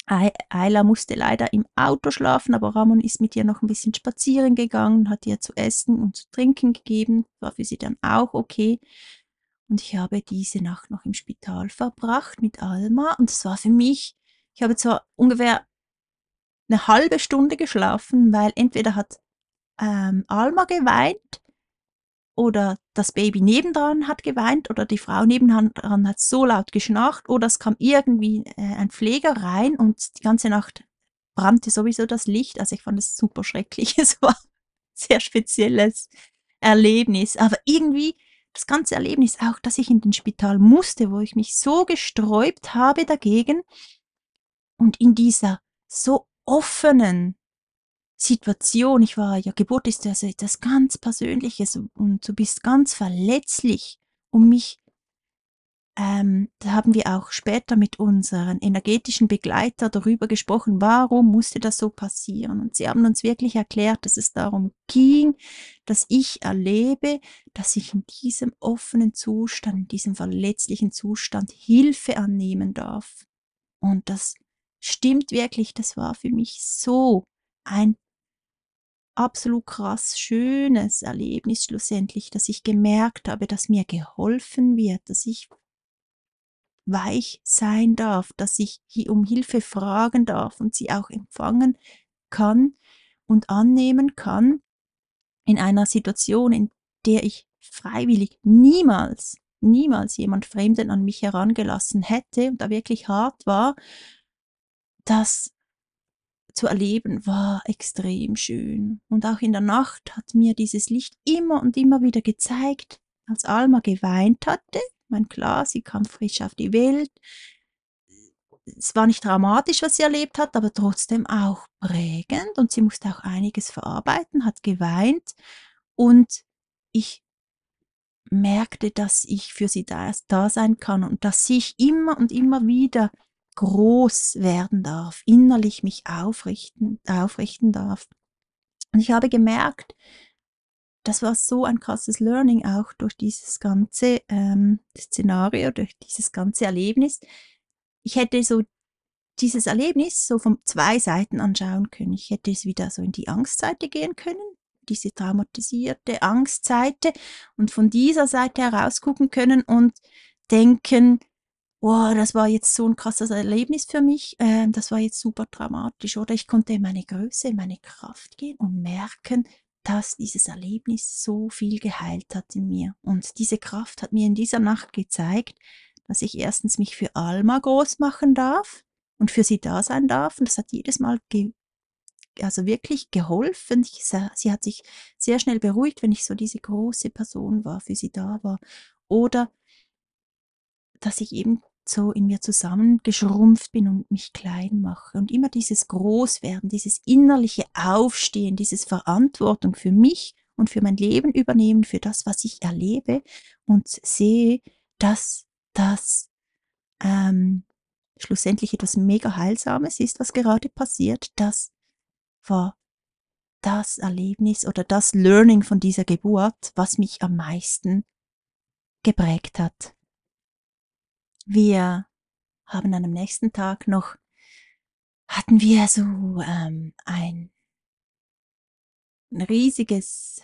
Ayla musste leider im Auto schlafen, aber Ramon ist mit ihr noch ein bisschen spazieren gegangen, hat ihr zu essen und zu trinken gegeben. War für sie dann auch okay. Und ich habe diese Nacht noch im Spital verbracht mit Alma. Und es war für mich, ich habe zwar ungefähr eine halbe Stunde geschlafen, weil entweder hat ähm, Alma geweint oder das Baby nebendran hat geweint oder die Frau nebendran hat so laut geschnarcht oder es kam irgendwie äh, ein Pfleger rein und die ganze Nacht brannte sowieso das Licht. Also ich fand es super schrecklich. (laughs) Es war ein sehr spezielles Erlebnis. Aber irgendwie das ganze Erlebnis auch, dass ich in den Spital musste, wo ich mich so gesträubt habe dagegen, Und in dieser so offenen Situation, ich war ja, Geburt ist also etwas ganz Persönliches und du bist ganz verletzlich, um mich ähm, da haben wir auch später mit unseren energetischen Begleiter darüber gesprochen, warum musste das so passieren. Und sie haben uns wirklich erklärt, dass es darum ging, dass ich erlebe, dass ich in diesem offenen Zustand, in diesem verletzlichen Zustand Hilfe annehmen darf. Und das stimmt wirklich, das war für mich so ein absolut krass schönes Erlebnis schlussendlich, dass ich gemerkt habe, dass mir geholfen wird, dass ich weich sein darf, dass ich um Hilfe fragen darf und sie auch empfangen kann und annehmen kann in einer Situation, in der ich freiwillig niemals, niemals jemand Fremden an mich herangelassen hätte und da wirklich hart war, das zu erleben war extrem schön. Und auch in der Nacht hat mir dieses Licht immer und immer wieder gezeigt, als Alma geweint hatte, mein klar, sie kam frisch auf die Welt. Es war nicht dramatisch, was sie erlebt hat, aber trotzdem auch prägend und sie musste auch einiges verarbeiten, hat geweint und ich merkte, dass ich für sie da, da sein kann und dass ich immer und immer wieder groß werden darf, innerlich mich aufrichten, aufrichten darf. Und ich habe gemerkt, das war so ein krasses Learning auch durch dieses ganze ähm, Szenario, durch dieses ganze Erlebnis. Ich hätte so dieses Erlebnis so von zwei Seiten anschauen können. Ich hätte es wieder so in die Angstseite gehen können, diese traumatisierte Angstseite und von dieser Seite heraus gucken können und denken, wow, das war jetzt so ein krasses Erlebnis für mich, äh, das war jetzt super dramatisch. Oder ich konnte in meine Größe, in meine Kraft gehen und merken, dass dieses Erlebnis so viel geheilt hat in mir. Und diese Kraft hat mir in dieser Nacht gezeigt, dass ich erstens mich für Alma groß machen darf und für sie da sein darf. Und das hat jedes Mal also wirklich geholfen. Ich, sie hat sich sehr schnell beruhigt, wenn ich so diese große Person war, für sie da war. Oder dass ich eben so in mir zusammengeschrumpft bin und mich klein mache. Und immer dieses Großwerden, dieses innerliche Aufstehen, dieses Verantwortung für mich und für mein Leben übernehmen, für das, was ich erlebe und sehe, dass das ähm, schlussendlich etwas mega Heilsames ist, was gerade passiert. Das war das Erlebnis oder das Learning von dieser Geburt, was mich am meisten geprägt hat. Wir haben dann am nächsten Tag noch, hatten wir so ähm, ein, ein riesiges,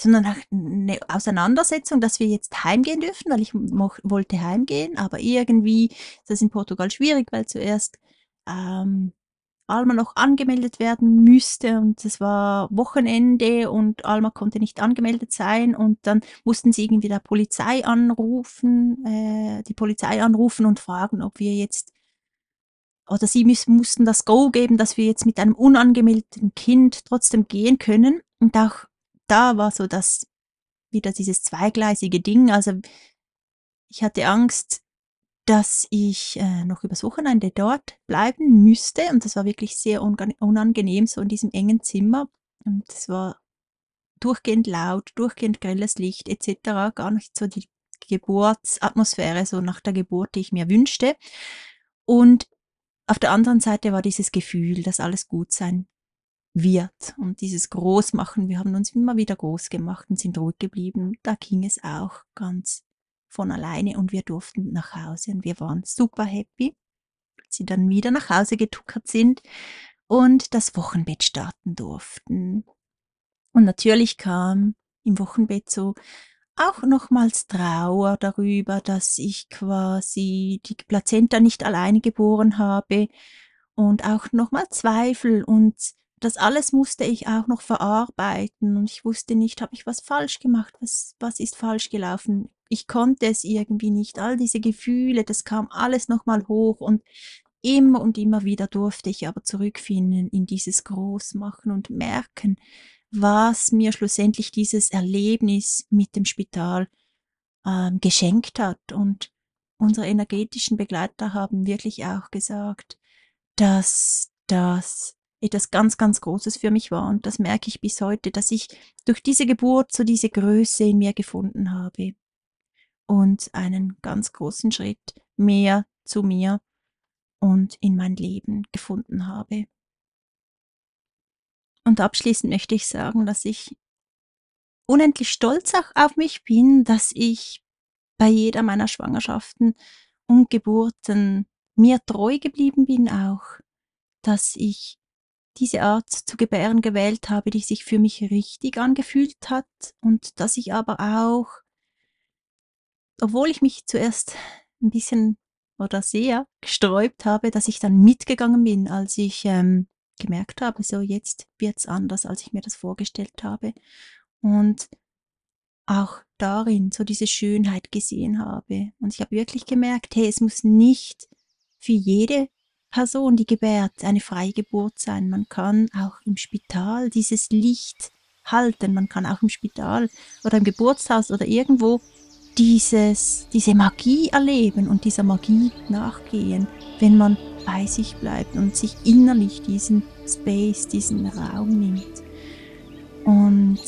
sondern eine Auseinandersetzung, dass wir jetzt heimgehen dürfen, weil ich wollte heimgehen, aber irgendwie ist das in Portugal schwierig, weil zuerst ähm, Alma noch angemeldet werden müsste und es war Wochenende und Alma konnte nicht angemeldet sein und dann mussten sie irgendwie der Polizei anrufen, äh, die Polizei anrufen und fragen, ob wir jetzt oder sie müssen, mussten das Go geben, dass wir jetzt mit einem unangemeldeten Kind trotzdem gehen können. Und auch da war so das wieder dieses zweigleisige Ding, also ich hatte Angst, dass ich äh, noch übers Wochenende dort bleiben müsste. Und das war wirklich sehr unangenehm, so in diesem engen Zimmer. Und es war durchgehend laut, durchgehend grelles Licht etc. Gar nicht so die Geburtsatmosphäre, so nach der Geburt, die ich mir wünschte. Und auf der anderen Seite war dieses Gefühl, dass alles gut sein wird und dieses Großmachen. Wir haben uns immer wieder groß gemacht und sind ruhig geblieben. Da ging es auch ganz von alleine und wir durften nach Hause und wir waren super happy, als sie dann wieder nach Hause getuckert sind und das Wochenbett starten durften. Und natürlich kam im Wochenbett so auch nochmals Trauer darüber, dass ich quasi die Plazenta nicht alleine geboren habe und auch nochmal Zweifel und das alles musste ich auch noch verarbeiten und ich wusste nicht, habe ich was falsch gemacht, was, was ist falsch gelaufen ich konnte es irgendwie nicht. All diese Gefühle, das kam alles nochmal hoch und immer und immer wieder durfte ich aber zurückfinden in dieses Großmachen und merken, was mir schlussendlich dieses Erlebnis mit dem Spital ähm, geschenkt hat. Und unsere energetischen Begleiter haben wirklich auch gesagt, dass das etwas ganz, ganz Großes für mich war. Und das merke ich bis heute, dass ich durch diese Geburt so diese Größe in mir gefunden habe und einen ganz großen Schritt mehr zu mir und in mein Leben gefunden habe. Und abschließend möchte ich sagen, dass ich unendlich stolz auch auf mich bin, dass ich bei jeder meiner Schwangerschaften und Geburten mir treu geblieben bin auch, dass ich diese Art zu gebären gewählt habe, die sich für mich richtig angefühlt hat und dass ich aber auch, obwohl ich mich zuerst ein bisschen oder sehr gesträubt habe, dass ich dann mitgegangen bin, als ich ähm, gemerkt habe, so jetzt wird's anders, als ich mir das vorgestellt habe. Und auch darin so diese Schönheit gesehen habe. Und ich habe wirklich gemerkt, hey, es muss nicht für jede Person, die gebärt, eine freie Geburt sein. Man kann auch im Spital dieses Licht halten. Man kann auch im Spital oder im Geburtshaus oder irgendwo dieses, diese Magie erleben und dieser Magie nachgehen, wenn man bei sich bleibt und sich innerlich diesen Space, diesen Raum nimmt. Und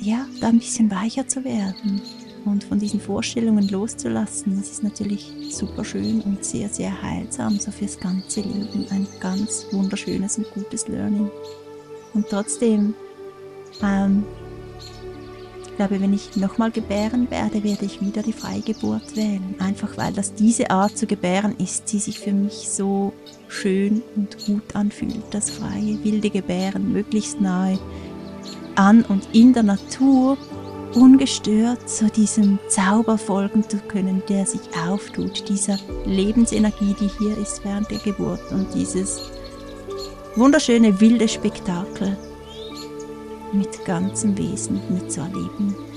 ja, da ein bisschen weicher zu werden und von diesen Vorstellungen loszulassen, das ist natürlich super schön und sehr, sehr heilsam, so fürs ganze Leben. Ein ganz wunderschönes und gutes Learning. Und trotzdem, ähm, glaube, wenn ich nochmal gebären werde, werde ich wieder die Freigeburt wählen. Einfach weil das diese Art zu gebären ist, die sich für mich so schön und gut anfühlt. Das freie, wilde Gebären, möglichst nahe an und in der Natur ungestört so diesem Zauber folgen zu können, der sich auftut, dieser Lebensenergie, die hier ist während der Geburt und dieses wunderschöne wilde Spektakel mit ganzem Wesen mitzuerleben.